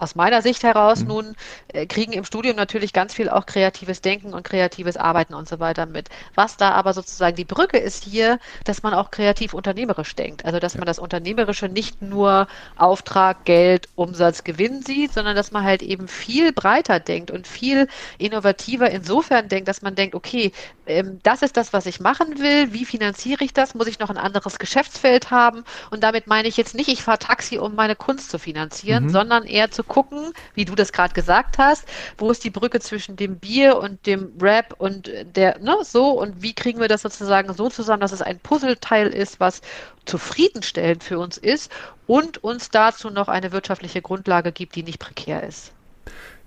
aus meiner Sicht heraus mhm. nun äh, kriegen im Studium natürlich ganz viel auch kreatives Denken und kreatives Arbeiten und so weiter mit. Was da aber sozusagen die Brücke ist hier, dass man auch kreativ unternehmerisch denkt. Also dass ja. man das Unternehmerische nicht nur Auftrag, Geld, Umsatz, Gewinn sieht, sondern dass man halt eben viel breiter denkt und viel innovativer insofern denkt, dass man denkt, okay, ähm, das ist das, was ich machen will, wie finanziere ich das? Muss ich noch ein anderes Geschäftsfeld haben? Und damit meine ich jetzt nicht, ich fahre Taxi, um meine Kunst zu finanzieren, mhm. sondern eher zu gucken, wie du das gerade gesagt hast, wo ist die Brücke zwischen dem Bier und dem Rap und der, ne, so und wie kriegen wir das sozusagen so zusammen, dass es ein Puzzleteil ist, was zufriedenstellend für uns ist und uns dazu noch eine wirtschaftliche Grundlage gibt, die nicht prekär ist.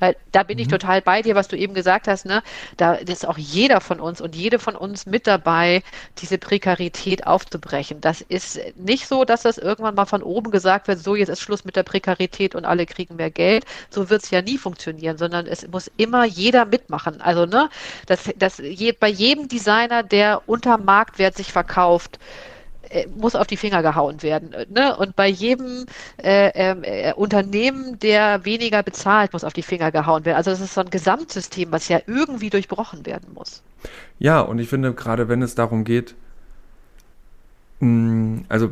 Weil da bin mhm. ich total bei dir, was du eben gesagt hast, ne? Da ist auch jeder von uns und jede von uns mit dabei, diese Prekarität aufzubrechen. Das ist nicht so, dass das irgendwann mal von oben gesagt wird, so jetzt ist Schluss mit der Prekarität und alle kriegen mehr Geld. So wird es ja nie funktionieren, sondern es muss immer jeder mitmachen. Also, ne, das, das je, bei jedem Designer, der unter Marktwert sich verkauft, muss auf die Finger gehauen werden. Ne? Und bei jedem äh, ähm, äh, Unternehmen, der weniger bezahlt, muss auf die Finger gehauen werden. Also das ist so ein Gesamtsystem, was ja irgendwie durchbrochen werden muss. Ja, und ich finde, gerade wenn es darum geht, mh, mm, also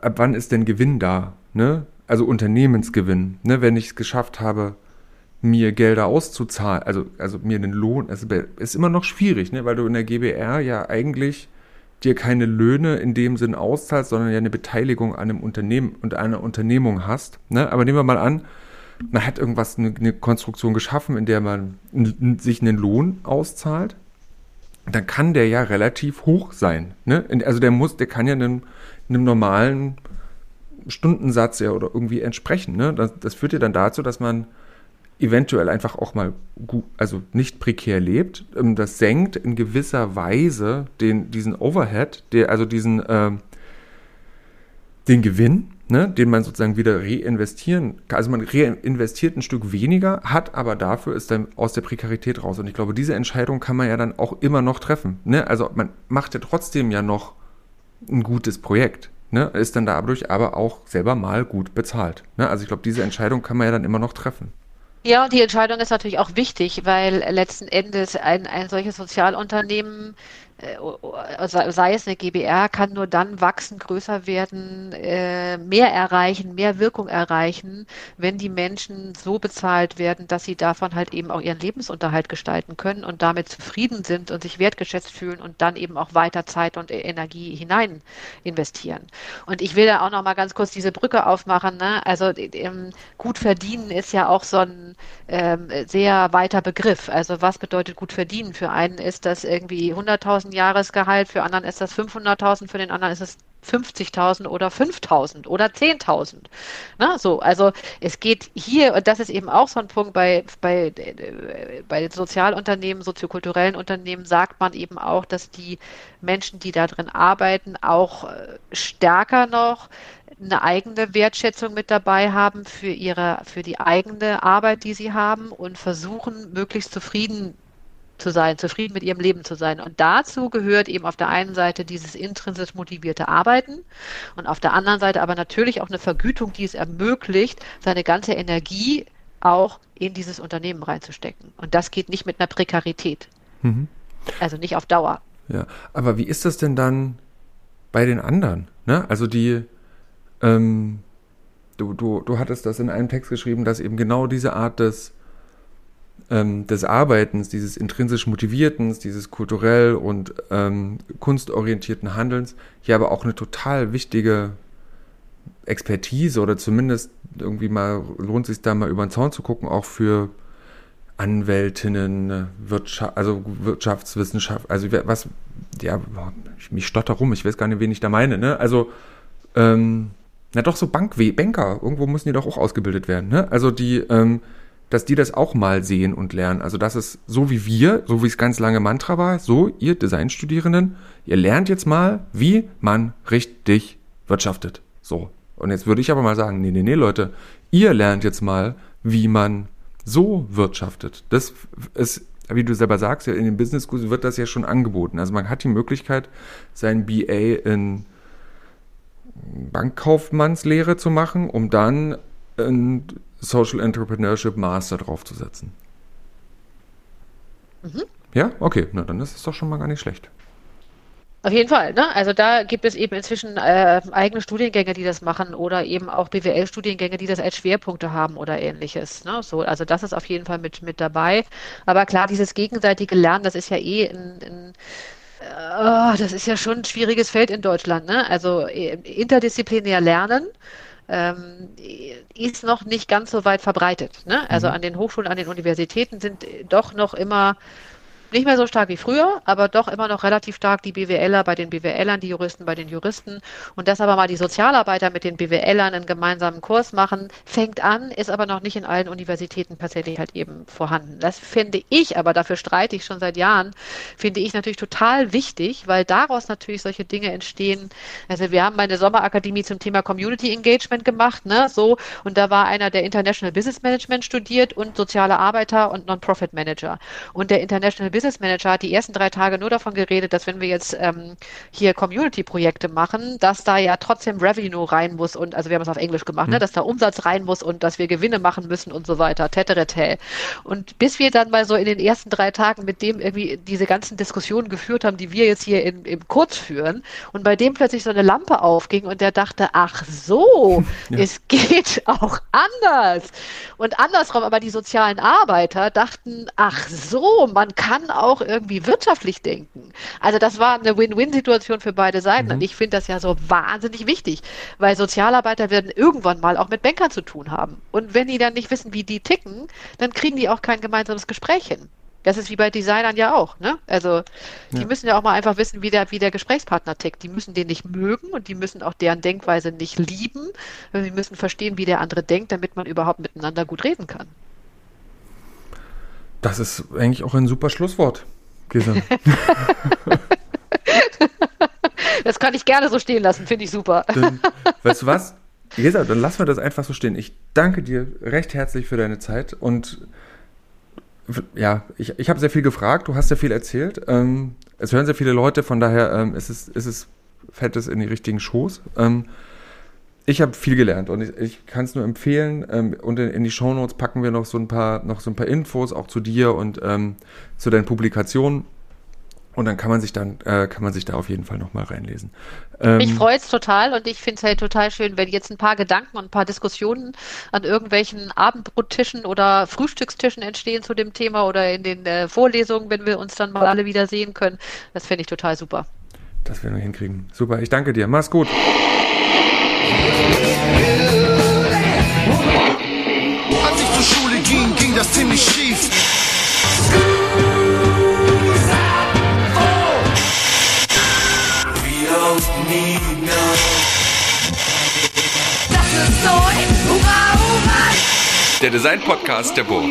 ab wann ist denn Gewinn da? Ne? Also Unternehmensgewinn. Ne? Wenn ich es geschafft habe, mir Gelder auszuzahlen, also, also mir einen Lohn, also ist immer noch schwierig, ne? weil du in der GBR ja eigentlich dir keine Löhne in dem Sinn auszahlst, sondern ja eine Beteiligung an einem Unternehmen und einer Unternehmung hast. Ne? Aber nehmen wir mal an, man hat irgendwas, eine, eine Konstruktion geschaffen, in der man sich einen Lohn auszahlt, dann kann der ja relativ hoch sein. Ne? Also der muss, der kann ja einem, einem normalen Stundensatz ja oder irgendwie entsprechen. Ne? Das, das führt ja dann dazu, dass man eventuell einfach auch mal gut, also nicht prekär lebt. Ähm, das senkt in gewisser Weise den, diesen Overhead, der, also diesen, äh, den Gewinn, ne, den man sozusagen wieder reinvestieren kann. Also man reinvestiert ein Stück weniger, hat aber dafür ist dann aus der Prekarität raus. Und ich glaube, diese Entscheidung kann man ja dann auch immer noch treffen. Ne? Also man macht ja trotzdem ja noch ein gutes Projekt. Ne, ist dann dadurch aber auch selber mal gut bezahlt. Ne? Also ich glaube, diese Entscheidung kann man ja dann immer noch treffen. Ja, und die Entscheidung ist natürlich auch wichtig, weil letzten Endes ein, ein solches Sozialunternehmen sei es eine GBR, kann nur dann wachsen, größer werden, äh, mehr erreichen, mehr Wirkung erreichen, wenn die Menschen so bezahlt werden, dass sie davon halt eben auch ihren Lebensunterhalt gestalten können und damit zufrieden sind und sich wertgeschätzt fühlen und dann eben auch weiter Zeit und Energie hinein investieren. Und ich will da auch noch mal ganz kurz diese Brücke aufmachen. Ne? Also ähm, gut verdienen ist ja auch so ein ähm, sehr weiter Begriff. Also was bedeutet gut verdienen? Für einen ist das irgendwie 100.000 100.000 Jahresgehalt, für anderen ist das 500.000, für den anderen ist es 50.000 oder 5.000 oder 10.000. Ne, so, also es geht hier, und das ist eben auch so ein Punkt bei, bei, bei Sozialunternehmen, soziokulturellen Unternehmen, sagt man eben auch, dass die Menschen, die da drin arbeiten, auch äh, stärker noch eine eigene Wertschätzung mit dabei haben für ihre, für die eigene Arbeit, die sie haben und versuchen, möglichst zufrieden zu sein, zufrieden mit ihrem Leben zu sein. Und dazu gehört eben auf der einen Seite dieses intrinsisch motivierte Arbeiten und auf der anderen Seite aber natürlich auch eine Vergütung, die es ermöglicht, seine ganze Energie auch in dieses Unternehmen reinzustecken. Und das geht nicht mit einer Prekarität. Mhm. Also nicht auf Dauer. Ja, aber wie ist das denn dann bei den anderen? Ne? Also die, ähm, du, du, du hattest das in einem Text geschrieben, dass eben genau diese Art des ähm, des Arbeitens, dieses intrinsisch motivierten, dieses kulturell und ähm, kunstorientierten Handelns, hier aber auch eine total wichtige Expertise oder zumindest irgendwie mal lohnt sich da mal über den Zaun zu gucken, auch für Anwältinnen, Wirtschaft, also Wirtschaftswissenschaft, also was, ja, ich mich stotter rum, ich weiß gar nicht, wen ich da meine, ne? Also, ähm, na doch, so Bank Banker, irgendwo müssen die doch auch ausgebildet werden, ne? Also die, ähm, dass die das auch mal sehen und lernen. Also das ist so wie wir, so wie es ganz lange Mantra war, so ihr Designstudierenden, ihr lernt jetzt mal, wie man richtig wirtschaftet. So. Und jetzt würde ich aber mal sagen, nee, nee, nee, Leute, ihr lernt jetzt mal, wie man so wirtschaftet. Das ist, wie du selber sagst, in den Business Schools wird das ja schon angeboten. Also man hat die Möglichkeit, sein BA in Bankkaufmannslehre zu machen, um dann ein Social Entrepreneurship Master draufzusetzen. Mhm. Ja, okay, na dann ist es doch schon mal gar nicht schlecht. Auf jeden Fall, ne? Also da gibt es eben inzwischen äh, eigene Studiengänge, die das machen oder eben auch BWL-Studiengänge, die das als Schwerpunkte haben oder ähnliches. Ne? So, also das ist auf jeden Fall mit, mit dabei. Aber klar, dieses gegenseitige Lernen, das ist ja eh ein, ein oh, das ist ja schon ein schwieriges Feld in Deutschland. Ne? Also äh, interdisziplinär lernen ähm, ist noch nicht ganz so weit verbreitet. Ne? Also mhm. an den Hochschulen, an den Universitäten sind doch noch immer nicht mehr so stark wie früher, aber doch immer noch relativ stark die BWLer bei den BWLern, die Juristen bei den Juristen. Und dass aber mal die Sozialarbeiter mit den BWLern einen gemeinsamen Kurs machen, fängt an, ist aber noch nicht in allen Universitäten tatsächlich halt eben vorhanden. Das finde ich, aber dafür streite ich schon seit Jahren, finde ich natürlich total wichtig, weil daraus natürlich solche Dinge entstehen. Also wir haben eine Sommerakademie zum Thema Community Engagement gemacht, ne, so, und da war einer, der International Business Management studiert und soziale Arbeiter und Non-Profit Manager. Und der International Business Business Manager hat die ersten drei Tage nur davon geredet, dass wenn wir jetzt ähm, hier Community-Projekte machen, dass da ja trotzdem Revenue rein muss und, also wir haben es auf Englisch gemacht, mhm. ne, dass da Umsatz rein muss und dass wir Gewinne machen müssen und so weiter, teterete. Und bis wir dann mal so in den ersten drei Tagen mit dem irgendwie diese ganzen Diskussionen geführt haben, die wir jetzt hier in, im Kurz führen und bei dem plötzlich so eine Lampe aufging und der dachte, ach so, [laughs] ja. es geht auch anders. Und andersrum, aber die sozialen Arbeiter dachten, ach so, man kann auch irgendwie wirtschaftlich denken. Also das war eine Win-Win-Situation für beide Seiten. Mhm. Und ich finde das ja so wahnsinnig wichtig, weil Sozialarbeiter werden irgendwann mal auch mit Bankern zu tun haben. Und wenn die dann nicht wissen, wie die ticken, dann kriegen die auch kein gemeinsames Gespräch hin. Das ist wie bei Designern ja auch, ne? Also die ja. müssen ja auch mal einfach wissen, wie der, wie der Gesprächspartner tickt. Die müssen den nicht mögen und die müssen auch deren Denkweise nicht lieben. Sie müssen verstehen, wie der andere denkt, damit man überhaupt miteinander gut reden kann. Das ist eigentlich auch ein super Schlusswort, Gesa. [laughs] das kann ich gerne so stehen lassen, finde ich super. Dann, weißt du was? Gesa, dann lassen wir das einfach so stehen. Ich danke dir recht herzlich für deine Zeit und ja, ich, ich habe sehr viel gefragt, du hast sehr viel erzählt. Ähm, es hören sehr viele Leute, von daher ähm, ist, es, ist es fettes in die richtigen Schoß. Ähm, ich habe viel gelernt und ich, ich kann es nur empfehlen. Ähm, und in, in die Shownotes packen wir noch so ein paar, noch so ein paar Infos auch zu dir und ähm, zu deinen Publikationen. Und dann kann man sich dann, äh, kann man sich da auf jeden Fall nochmal reinlesen. Ähm, Mich freut es total und ich finde es halt total schön, wenn jetzt ein paar Gedanken und ein paar Diskussionen an irgendwelchen Abendbrottischen oder Frühstückstischen entstehen zu dem Thema oder in den äh, Vorlesungen, wenn wir uns dann mal alle wieder sehen können. Das finde ich total super. Das werden wir hinkriegen. Super, ich danke dir. Mach's gut. Als ich zur Schule ging, ging das ziemlich schief. Der Design-Podcast der Burg.